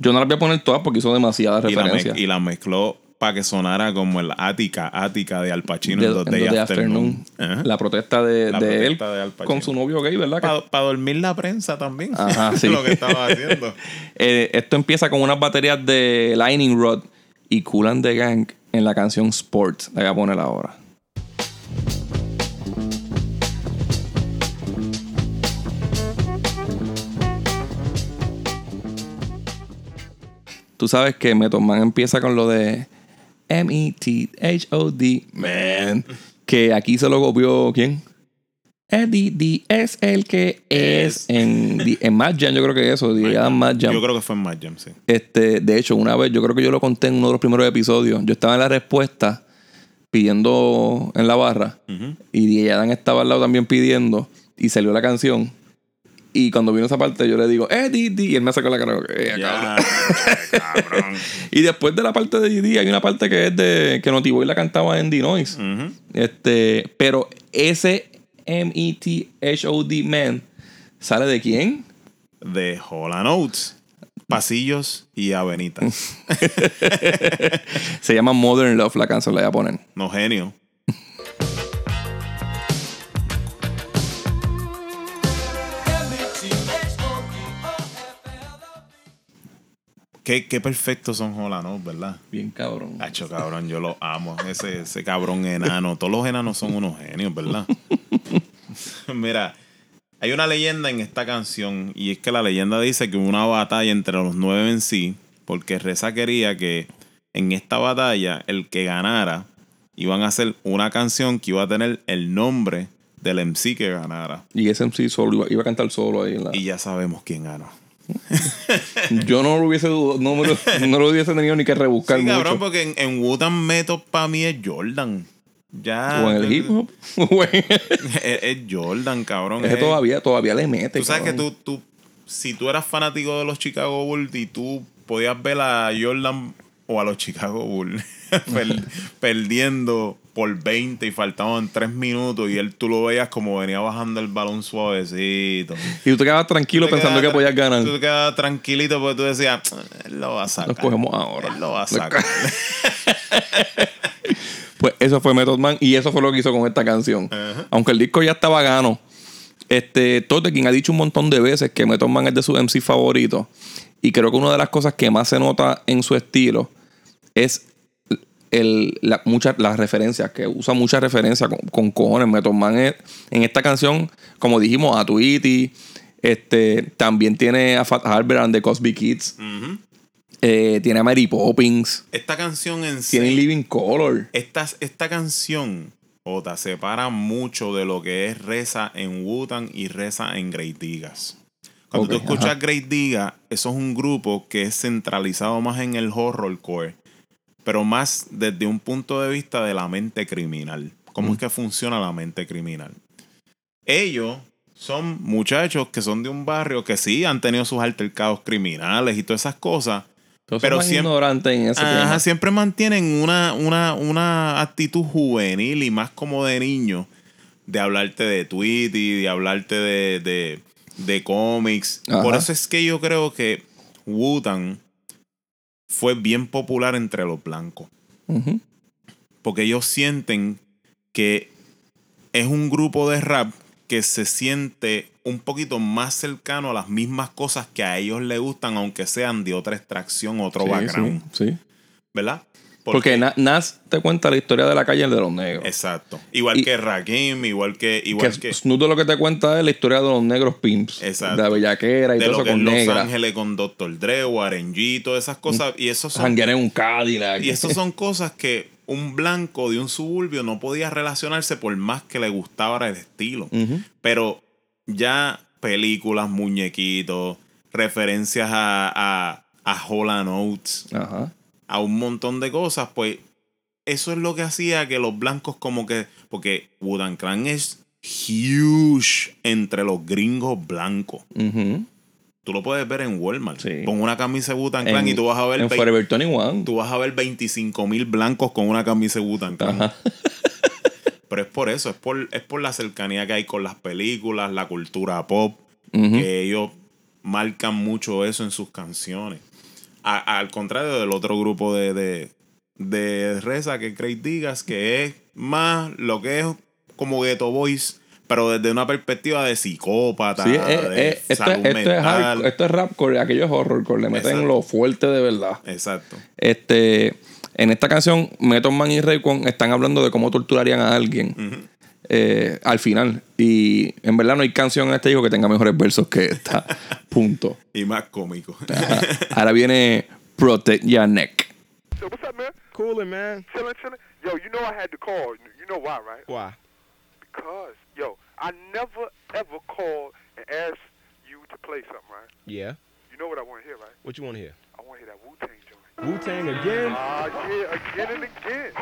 Yo no las voy a poner todas porque hizo demasiadas y la, referencias. y la mezcló para que sonara como el Ática, Ática de Al Pacino en Day The Afternoon. Ajá. La protesta de, La de él protesta de Pacino. con su novio gay, ¿verdad? Para dormir la prensa también. Ajá, sí. Lo que estaba haciendo. Eh, esto empieza con unas baterías de Lightning Rod y Cool and the Gang en la canción Sports. La voy a poner ahora. Tú sabes que Method Man empieza con lo de M-E-T-H-O-D, man. Que aquí se lo copió, ¿quién? Eddie D es el que es en, D- en Mad Jam, yo creo que eso, D Adam Mad Jam. Yo creo que fue en Mad Jam, sí. Este, de hecho, una vez, yo creo que yo lo conté en uno de los primeros episodios. Yo estaba en la respuesta pidiendo en la barra y D Adam estaba al lado también pidiendo y salió la canción. Y cuando vino esa parte, yo le digo, eh, Didi, y él me sacó la cara. "Eh, Ya, cabrón". cabrón. Y después de la parte de Didi, hay una parte que es de que Notiboy la cantaba en D-Noise. Ujú. Este, pero ese M-E-T-H-O-D man sale de quién? De Hall Oates. Pasillos y avenitas. Se llama Modern Love, la canción la voy a poner. No genio. Qué, qué perfectos son Oates, ¿verdad? Bien cabrón. Hacho, cabrón, yo lo amo. Ese, ese cabrón enano. Todos los enanos son unos genios, ¿verdad? Mira, hay una leyenda en esta canción y es que la leyenda dice que hubo una batalla entre los nueve en sí, porque Reza quería que en esta batalla el que ganara iban a hacer una canción que iba a tener el nombre del MC que ganara. Y ese MC solo iba, iba a cantar solo ahí. En la... Y ya sabemos quién ganó. Yo no lo hubiese dudado- no, no lo hubiese tenido ni que rebuscar Sí, mucho. cabrón, porque en, en Wu-Tang Method para mí es Jordan. ya. o en el hip hop. Es, es Jordan, cabrón. Ese es- todavía, todavía le mete. Tú sabes que tú, tú, si tú eras fanático de los Chicago Bulls y tú podías ver a Jordan o a los Chicago Bulls per- perdiendo por 20 y faltaban 3 minutos y él tú lo veías como venía bajando el balón suavecito. Y tú te quedabas tranquilo Te pensando que podías ganar. Tú te quedabas tranquilito porque tú decías, él lo va a sacar. Nos cogemos ahora. Él lo va a sacar. Pues eso fue Method Man y eso fue lo que hizo con esta canción. Aunque el disco ya estaba gano, este, Tote, quien ha dicho un montón de veces que Method Man es de sus MC favoritos, y creo que una de las cosas que más se nota en su estilo es el, la, muchas, las referencias, que usa muchas referencias con, con cojones. Method Man es- en esta canción, como dijimos, a Tweety, este, también tiene a Fat Albert and the Cosby Kids, eh, tiene a Mary Poppins, Esta canción en sí. tiene Living Color. Esta, esta canción, Ota, separa mucho de lo que es Reza en Wutan y Reza en Great Digas. Cuando tú escuchas ajá. Great Diga, eso es un grupo que es centralizado más en el horrorcore, pero más desde un punto de vista de la mente criminal. ¿Cómo Mm. es que funciona la mente criminal? Ellos son muchachos que son de un barrio que sí han tenido sus altercados criminales y todas esas cosas, Pero, siempre- en ese Ajá, tema. siempre mantienen una, una, una actitud juvenil y más como de niño de hablarte de Tweety, de hablarte de, de, de cómics. Ajá. Por eso es que yo creo que Wutan fue bien popular entre los blancos. Porque ellos sienten que es un grupo de rap que se siente un poquito más cercano a las mismas cosas que a ellos les gustan, aunque sean de otra extracción, otro Sí, background. sí, sí. ¿Verdad? Porque, Na- Nas te cuenta la historia de la calle de los negros. Exacto. Igual Y- que Rakim, igual que. que Igual que, Snoop lo que te cuenta es la historia de los negros pimps. Exacto. De la bellaquera y de todo lo eso que es con Los negra. Ángeles con Dr. Dre, Warren todas esas cosas. Y esos son, en un Cadillac. y esos son cosas que un blanco de un suburbio no podía relacionarse por más que le gustaba el estilo. Pero ya películas, muñequitos, referencias a, a, a Hall and Oates, Ajá. A un montón de cosas, pues eso es lo que hacía que los blancos como que... Porque Wudan Clan es huge entre los gringos blancos. Ujú. Tú lo puedes ver en Walmart. Sí. Con una camisa de Wutan Clan y tú vas a ver... en Forever 21. tú vas a ver 25 mil blancos con una camisa de Wutan Clan. Ajá. Pero es por eso, es por, es por la cercanía que hay con las películas, la cultura pop, que ellos marcan mucho eso en sus canciones. A- al contrario del otro grupo de, de, de Reza, que es Great Digas, que es más lo que es como Ghetto Boys, pero desde una perspectiva de psicópata, Sí, eh, de eh, esto, salud esto es mental. hardcore, esto es rapcore, aquello es horrorcore, le meten Exacto. lo fuerte de verdad. Exacto. Este, en esta canción, Method Man y Raycon están hablando de cómo torturarían a alguien eh, al final. Y en verdad no hay canción en este disco que tenga mejores versos que esta. Punto. Y más cómico. Ahora viene Protect Your Neck. So what's up, man? Coolin', man. Chillin', chillin'. Yo, you know I had to call. You know why, right? Why? Because, yo, I never ever called and asked you to play something, right? Yeah. You know what I want to hear, right? What you want to hear? I want to hear that Wu Tang joint. Wu Tang again? Ah, yeah, again and again.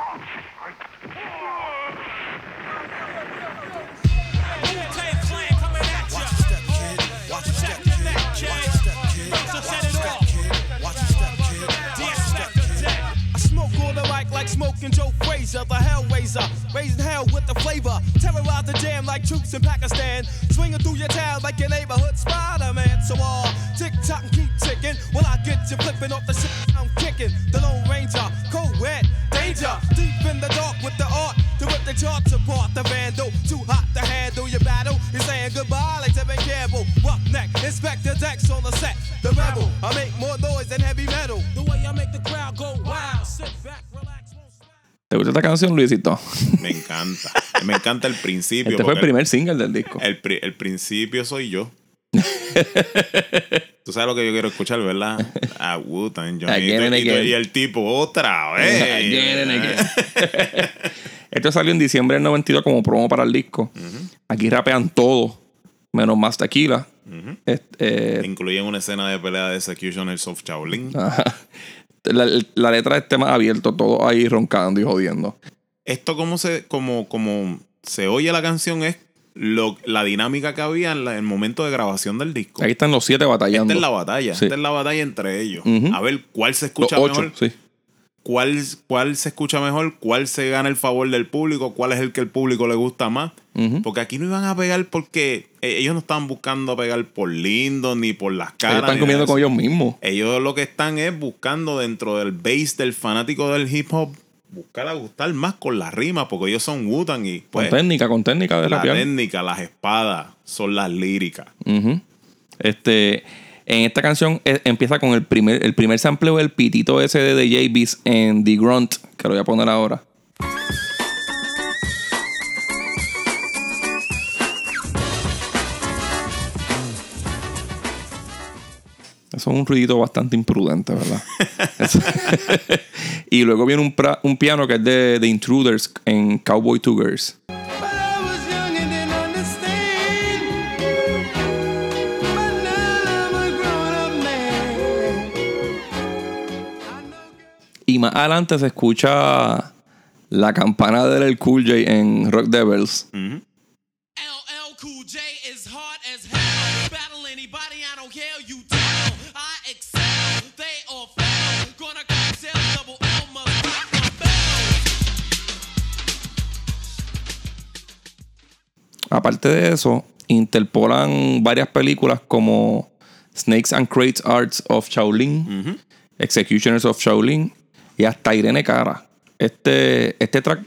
like smoking Joe Frazier, the Hellraiser, raising hell with the flavor. Terrorize the jam like troops in Pakistan, swinging through your town like your neighborhood Spider-Man. So uh, tick tock and keep ticking. When I get you flipping off the shit I'm kicking, the Lone Ranger, co-ed, danger, deep in the dark with the art to rip the charts apart. The vandal, too hot to handle your battle. You're saying goodbye like Tevin Campbell. Roughneck, inspector Dex on the set. The rebel, I make more noise than heavy metal. The way I make the crowd go wild. Sit back. ¿Te gusta esta canción, Luisito? Me encanta. Me encanta el principio. Este fue el primer single del disco. El, pri- el principio soy yo. Tú sabes lo que yo quiero escuchar, ¿verdad? A Wu-Tang, Johnny. Y el tipo, otra vez. Again and again. Esto salió en diciembre del 92 como promo para el disco. Aquí rapean todo, menos más tequila. Este, eh, Incluyen una escena de pelea de Executioners of Shaolin. ajá. La, la letra de este más abierto, todo ahí roncando y jodiendo. esto como se, como, como se oye la canción es lo, la dinámica que había en la- el momento de grabación del disco. Ahí están los siete batallando. Esta es la batalla, Sí. esta es la batalla entre ellos. A ver cuál se escucha ocho, mejor, sí. cuál, cuál se escucha mejor, cuál se gana el favor del público, cuál es el que el público le gusta más. Porque aquí no iban a pegar porque eh, ellos no estaban buscando pegar por lindo ni por las caras. Ellos están comiendo con ellos mismos. Ellos lo que están es buscando dentro del base del fanático del hip hop, buscar a gustar más con las rimas, porque ellos son Wutan y pues, con técnica, con técnica de la rapear. técnica, las espadas, son las líricas. Este, en esta canción eh, empieza con el primer, el primer sampleo del pitito ese de The JBs en The Grunt, que lo voy a poner ahora. Eso es un ruidito bastante imprudente, ¿verdad? Y luego viene un, pra- un piano que es de The Intruders en Cowboy man. Y más adelante se escucha la campana de El Cool J en Rock Devils. Cool Aparte de eso, interpolan varias películas como Snakes and Crates Arts of Shaolin, Executioners of Shaolin y hasta Irene Cara. Este, este track,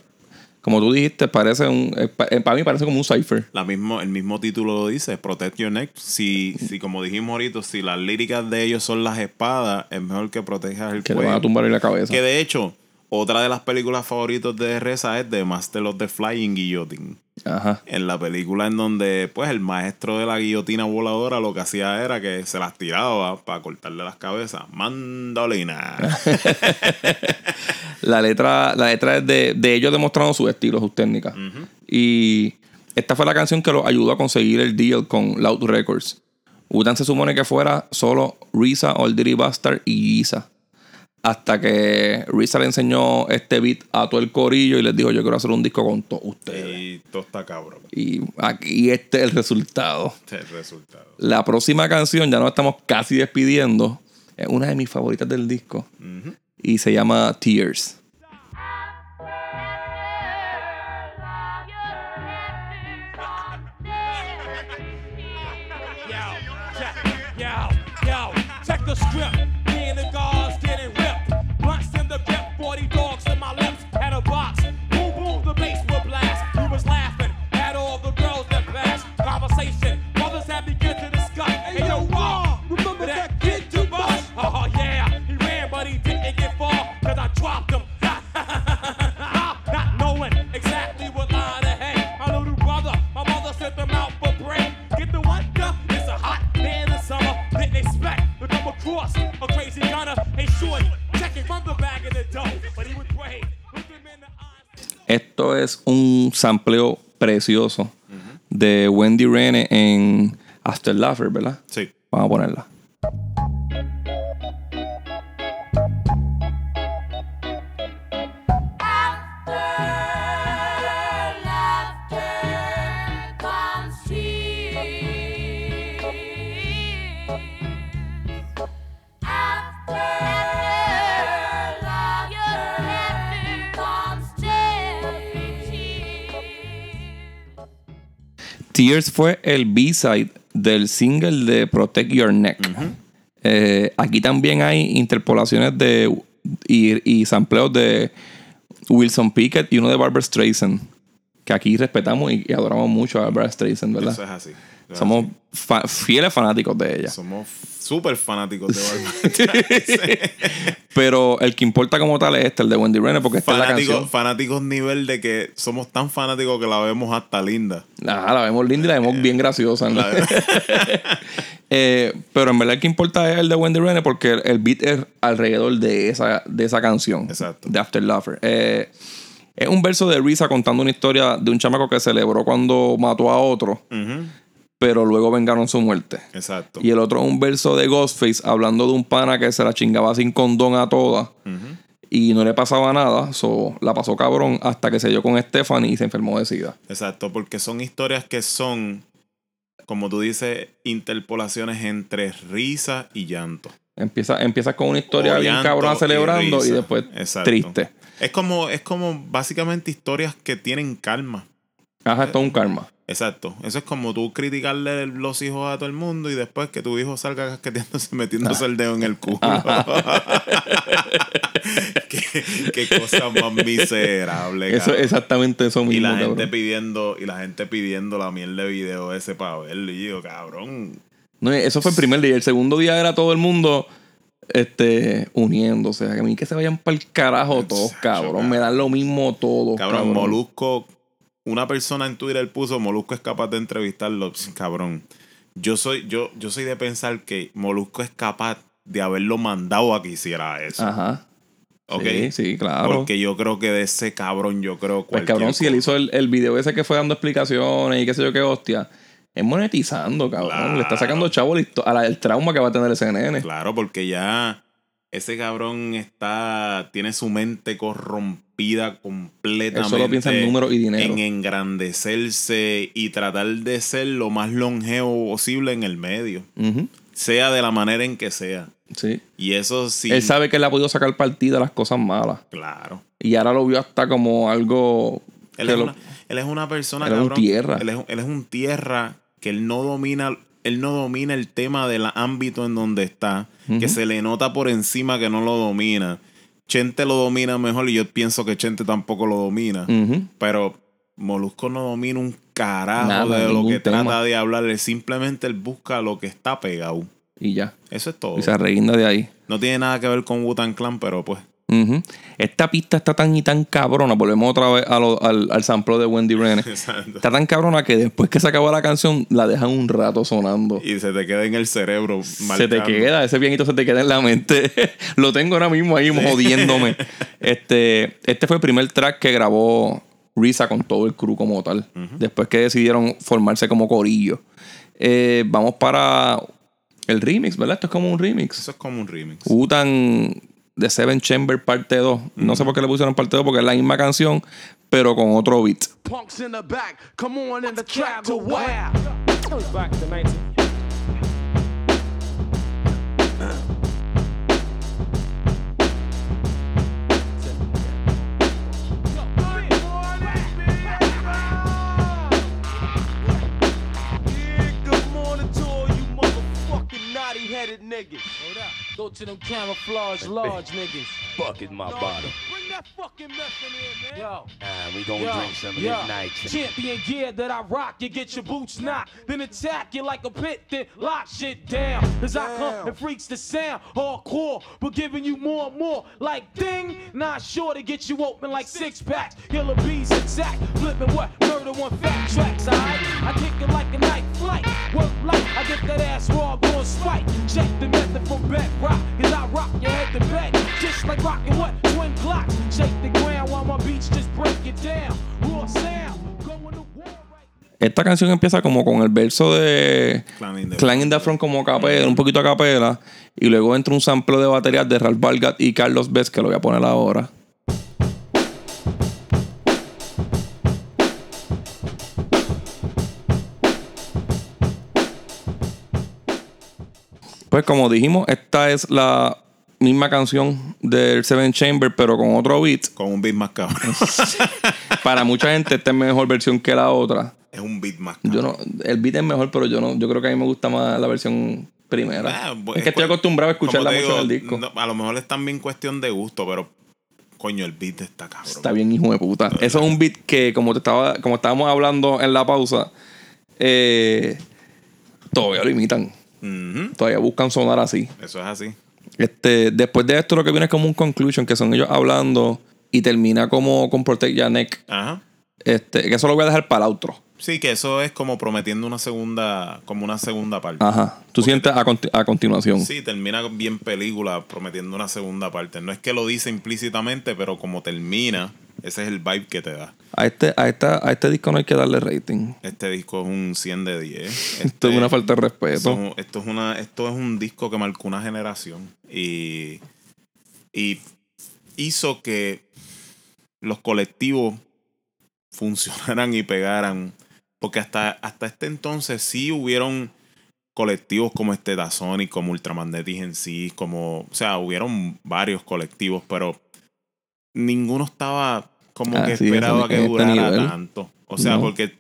como tú dijiste, parece un, eh, eh, para mí parece como un cipher. La mismo, el mismo título lo dice, Protect Your Neck. Si, si como dijimos ahorita, si las líricas de ellos son las espadas, es mejor que protejas el Que le cuello. van a tumbar en la cabeza. Que de hecho, otra de las películas favoritas de Reza es The Master of the Flying Guillotine. Ajá. En la película en donde pues el maestro de la guillotina voladora lo que hacía era que se las tiraba para cortarle las cabezas. Mandolina. La letra, la letra es de, de ellos demostrando sus estilos, sus técnicas. Y esta fue la canción que los ayudó a conseguir el deal con Loud Records. Utan se supone que fuera solo Risa, Old Dirty Bastard y Giza. Hasta que Risa le enseñó este beat a todo el corillo y les dijo: Yo quiero hacer un disco con todos ustedes. y todo está cabrón. Y aquí este es el resultado. Este es el resultado. La próxima canción, ya nos estamos casi despidiendo, es una de mis favoritas del disco. Y se llama Tears. A crazy gunner. Hey, shorty, check it from the bag of the dough. But he was brave. Looked him in the eye. Esto es un sampleo precioso de Wendy Rene en After Laughter, ¿verdad? Sí. Vamos a ponerla. Tears fue el B-side del single de Protect Your Neck. Eh, aquí también hay interpolaciones de y, y sampleos de Wilson Pickett y uno de Barbara Streisand. Que aquí respetamos y, y adoramos mucho a Barbara Streisand, ¿verdad? Eso es así. Somos fa- fieles fanáticos de ella. Somos súper fanáticos de Barbara. Pero el que importa como tal es este, el de Wendy Renner, porque esta es la canción. fanáticos nivel de que somos tan fanáticos que la vemos hasta linda. Ajá, la vemos linda y la vemos bien graciosa. ¿no? Eh, pero en verdad el que importa es el de Wendy Renner porque el, beat es alrededor de esa, de esa canción. Exacto. De After Laughter. Eh, es un verso de Risa contando una historia de un chamaco que celebró cuando mató a otro, Ujú. Pero luego vengaron su muerte. Exacto. Y el otro es un verso de Ghostface hablando de un pana que se la chingaba sin condón a todas. y no le pasaba nada. So, la pasó cabrón hasta que se dio con Stephanie y se enfermó de sida. Exacto, porque son historias que son, como tú dices, interpolaciones entre risa y llanto. Empieza, empieza con una historia O bien cabrona y celebrando y, risa. después Exacto. triste. Es como, es como básicamente historias que tienen calma. Ajá, esto es un karma. Exacto. Eso es como tú criticarle los hijos a todo el mundo y después que tu hijo salga casqueteándose metiéndose el dedo en el culo. qué, qué cosa más miserable. Eso, exactamente eso mismo, y la cabrón. gente pidiendo y la gente pidiendo la miel de video ese para verlo y yo cabrón No, eso fue el primer día. El segundo día era todo el mundo este, uniéndose. A mí que se vayan para el carajo todos, cabrón. Me dan lo mismo todos, cabrón, cabrón. Molusco una persona en Twitter puso Molusco es capaz de entrevistarlo cabrón yo soy yo yo soy de pensar que Molusco es capaz de haberlo mandado a que hiciera eso Ajá. ¿ok? Sí, sí, claro. porque yo creo que de ese cabrón yo creo Pues cualquier cabrón, si él hizo el, el video ese que fue dando explicaciones y qué sé yo qué hostia, es monetizando, cabrón. Le está sacando chavo la histo- a la- el trauma que va a tener ese nene. Claro, porque ya ese cabrón está. tiene su mente corrompida completamente. Él solo piensa en números y dinero. En engrandecerse y tratar de ser lo más longevo posible en el medio. Sea de la manera en que sea. Sí. Y eso sí. Él sabe que él ha podido sacar partido a las cosas malas. Claro. Y ahora lo vio hasta como algo. Él es, lo- una, él es una persona, él es un cabrón. tierra. Él es, él es un tierra que él no domina. Él no domina el tema del ámbito en donde está. Que se le nota por encima que no lo domina. Chente lo domina mejor y yo pienso que Chente tampoco lo domina. Pero Molusco no domina un carajo Nada, de lo que tema. trata de hablar. Él simplemente él busca lo que está pegado. Y ya. Eso es todo. Y se reguinda de ahí. No tiene nada que ver con Wutan Clan, pero pues. Ujú. Esta pista está tan y tan cabrona. Volvemos otra vez a lo- al, al sample de Wendy Renner. Está tan cabrona que después que se acabó la canción, la dejan un rato sonando. Y se te queda en el cerebro. Se te marcando. queda, ese pianito se te queda en la mente. Lo tengo ahora mismo ahí jodiéndome. Este, este fue el primer track que grabó Risa con todo el crew como tal. Después que decidieron formarse como corillo. Eh, vamos para el remix, ¿verdad? Esto es como un remix. Eso es como un remix. Utan de Seven Chamber parte 2. No sé por qué le pusieron parte 2 porque es la misma canción, pero con otro beat. Punks in the back, come on in the trap to wow. Back to 19. Yeah, good morning to all you motherfucking naughty headed niggas. Go to them camouflage large niggas. Bucket my No, bottle. Bring that fucking meth in here, man. Yo. Nah, we gonna Yo, drink some of yo, this night. Champion gear that I rock, you get your boots knocked, then attack you like a pit, then lock shit down. As I come and freaks the sound, hardcore, but giving you more and more. Like ding, not sure to get you open like six packs. Killer bees attack, flipping what? Murder one fat tracks, alright? I kick it like a night flight, work light, I get that ass raw, going spike. Check the method from back rock, cause I rock your head to bed, just like rocking what? Twin clocks, shake the ground while my beats just break it down. Raw sound, going to war. Esta canción empieza como con el verso de Clan in the Clan in the Front como capela, un poquito a capela, y luego entra un sample de baterías de Ralph Vargas y Carlos Bess, que lo voy a poner ahora. Pues como dijimos, esta es la misma canción del Seven Chamber, pero con otro beat. Con un beat más cabrón. Para mucha gente esta es mejor versión que la otra. es un beat más Yo no, el beat es mejor, pero yo no, yo creo que a mí me gusta más la versión primera. Ah, pues, es que estoy pues, acostumbrado a escucharla como te mucho en el digo, disco. no, a lo mejor es también cuestión de gusto, pero coño, el beat está cabrón. Está bien, hijo de puta. Eso es un beat que, como te estaba, como estábamos hablando en la pausa, eh, todavía lo imitan. Todavía buscan sonar así. Eso es así. Este, después de esto, lo que viene es como un conclusion, que son ellos hablando y termina como con Protect Neck. Ajá. Este, que eso lo voy a dejar para el outro. Sí, que eso es como prometiendo una segunda, como una segunda parte. Ajá. Tú sientes a, a continuación. Sí, termina bien película prometiendo una segunda parte. No es que lo dice implícitamente, pero como termina, ese es el vibe que te da. A este, a, esta, a este disco no hay que darle rating. Este disco es un 100 de 10. Esto Este- es una falta de respeto. Esto, esto es una, esto es un disco que marcó una generación. Y, y hizo que los colectivos funcionaran y pegaran. Porque hasta, hasta este entonces sí hubieron colectivos como este Sonic, como Ultramagnetic en sí, como, o sea, hubieron varios colectivos, pero ninguno estaba como Ah, que sí, esperaba que este durara tanto. O sea, No. porque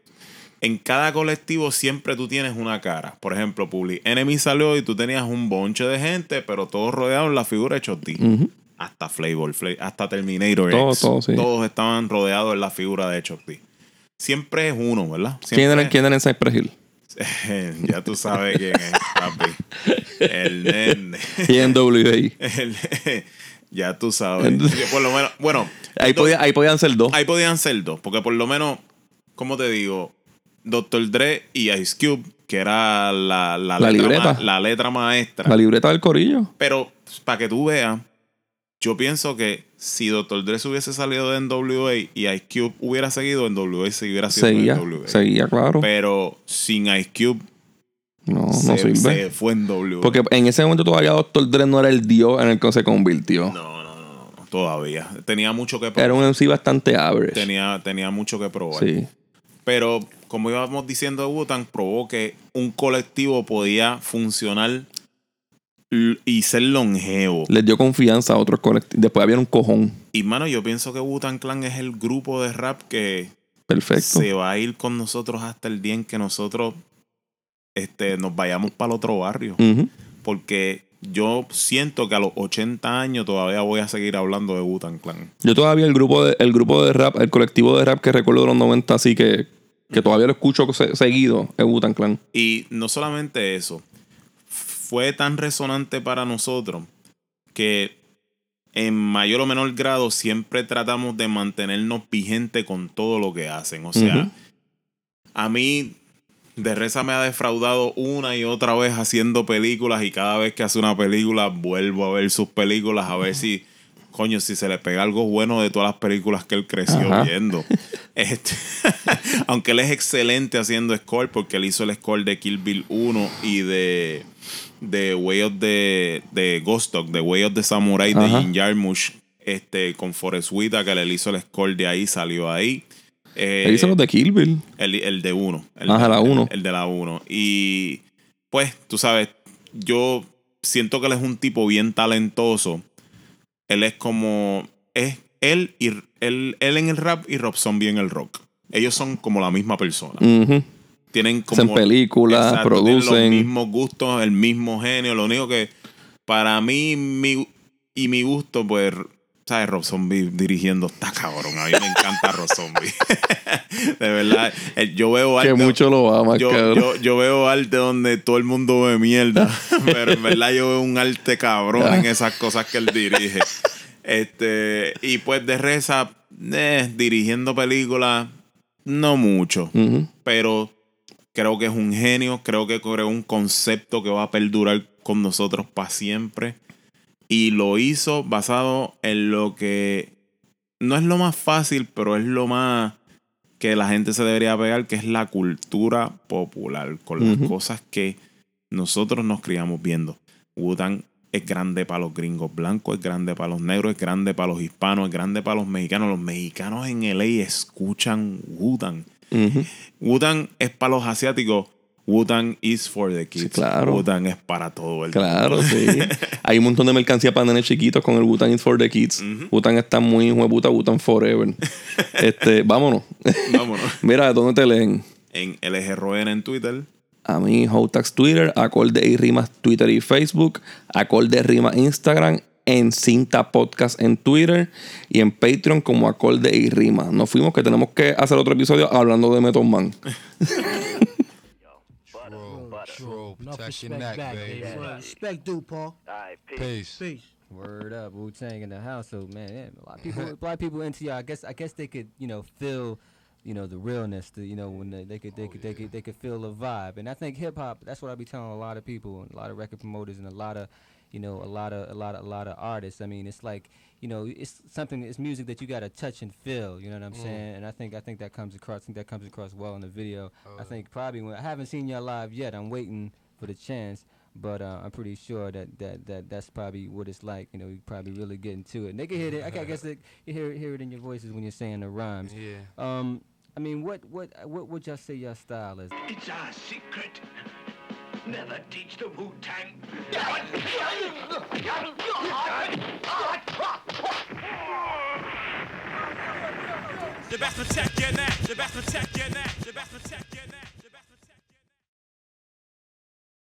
en cada colectivo siempre tú tienes una cara. Por ejemplo, Public Enemy salió y tú tenías un bonche de gente, pero todos rodeados en la figura de Choti. Ujú. Hasta Flavor, Fla- hasta Terminator Todo, X. todo, sí. Todos estaban rodeados en la figura de Choti. Siempre es uno, ¿verdad? ¿Quién Siempre ¿Quién era en Cypress Hill? ya tú sabes quién es, papi. El nene. Y en WA. El- ya tú sabes. Entonces- por lo menos, bueno, Ahí, do- podía- ahí podían ser dos. ahí podían ser dos, porque por lo menos, ¿cómo te digo? Dr. Dre y Ice Cube, que era la, la, La letra, libreta. ma- la letra maestra. La libreta del corillo. Pero para que tú veas, yo pienso que si Dr. Dre se hubiese salido de NWA y Ice Cube hubiera seguido, NWA se hubiera sido Seguía, NWA. seguía, claro. Pero sin Ice Cube No, no sirve. se fue NWA. Porque en ese momento todavía Dr. Dre no era el dios en el que se convirtió. No, no, no, no, todavía. Tenía mucho que probar. Era un MC bastante average. Tenía, tenía mucho que probar. Sí. Pero como íbamos diciendo de Wutan, probó que un colectivo podía funcionar y ser longevo. Les dio confianza a otros colectivos. Después había un cojón. Y mano, yo pienso que Wutan Clan es el grupo de rap que Perfecto. se va a ir con nosotros hasta el día en que nosotros este, nos vayamos para el otro barrio. Porque yo siento que a los 80 años todavía voy a seguir hablando de Wutan Clan. Yo todavía el grupo de, el grupo de rap, el colectivo de rap que recuerdo de los 90, así que, que todavía lo escucho se- seguido, es Wu-Tang Clan. Y no solamente eso, fue tan resonante para nosotros que en mayor o menor grado siempre tratamos de mantenernos vigentes con todo lo que hacen. O sea, a mí de Reza me ha defraudado una y otra vez haciendo películas y cada vez que hace una película vuelvo a ver sus películas a ver si, coño, si se le pega algo bueno de todas las películas que él creció Ajá. viendo. Este, aunque él es excelente haciendo score porque él hizo el score de Kill Bill 1 y de, de Way of the, de Ghost Dog, de Way of the Samurai de. Jim Jarmusch este, con Forrest Whitaker, él hizo el score de ahí, salió ahí. Eh, Él hizo los de Kill Bill. el, el de uno. El Ajá, de, la uno. El, el de la uno. Y pues, tú sabes, yo siento que él es un tipo bien talentoso. Él es como. Es él y él, él en el rap y Rob Zombie en el rock. Ellos son como la misma persona. Tienen como. Hacen películas, Exacto, tienen los producen. mismos gustos, el mismo genio. Lo único que para mí mi, y mi gusto, pues, ¿sabes? Rob Zombie dirigiendo está cabrón. A mí me encanta Rob Zombie. de verdad. el- Yo veo Que arte. mucho lo ama, yo, cabrón. yo, yo veo arte donde todo el mundo ve mierda. pero en verdad yo veo un arte cabrón en esas cosas que él dirige. Este, y pues de Reza, eh, dirigiendo películas, no mucho pero creo que es un genio, creo que creó un concepto que va a perdurar con nosotros para siempre. Y lo hizo basado en lo que no es lo más fácil, pero es lo más que la gente se debería pegar, que es la cultura popular, con las cosas que nosotros nos criamos viendo. Wu-Tang es grande para los gringos blancos, es grande para los negros, es grande para los hispanos, es grande para los mexicanos. Los mexicanos en LA escuchan Wu-Tang. Ujú. Wu-Tang es para los asiáticos. Wu-Tang is for the kids. claro. Wu-Tang es para todo el Claro, mundo. sí. Hay un montón de mercancía para nenes chiquitos con el Wu-Tang is for the kids. Wu-Tang está muy hijo de puta, Wu-Tang forever. este, vámonos. Vámonos. Mira, ¿dónde te leen? En LGRN en Twitter. A mí, Hotax Twitter, Acorde y Rimas Twitter y Facebook, Acorde Rimas Instagram, en Cinta Podcast en Twitter y en Patreon como Acorde y Rimas. Nos fuimos que tenemos que hacer otro episodio hablando de Method Man. True, Enough protect your respect neck, back, baby. baby. Respect due, Paul. Peace. Peace. Word up, Wu Tang in the house. So man, yeah, a lot of people, a lot of people into y'all. I guess, I guess they could, you know, feel, you know, the realness. The, you know, when they, they could, they could, they could, they could feel the vibe. And I think hip hop. That's what I be telling a lot of people, and a lot of record promoters, and a lot of, you know, a lot of, a lot of, a lot of artists. I mean, it's like, you know, it's something. It's music that you gotta touch and feel. You know what I'm Mm. saying? And I think, I think that comes across. I think that comes across well in the video. I think probably when I haven't seen y'all live yet. I'm waiting for the chance. But uh, I'm pretty sure that, that, that that's probably what it's like. You know, you probably really get into it. And they can hear it. I guess they, you hear hear it in your voices when you're saying the rhymes. Yeah. Um, I mean, what what what would y'all say your style is? It's our secret. Never teach the Wu Tang. The best protect your neck. The best protect your neck. The best protect.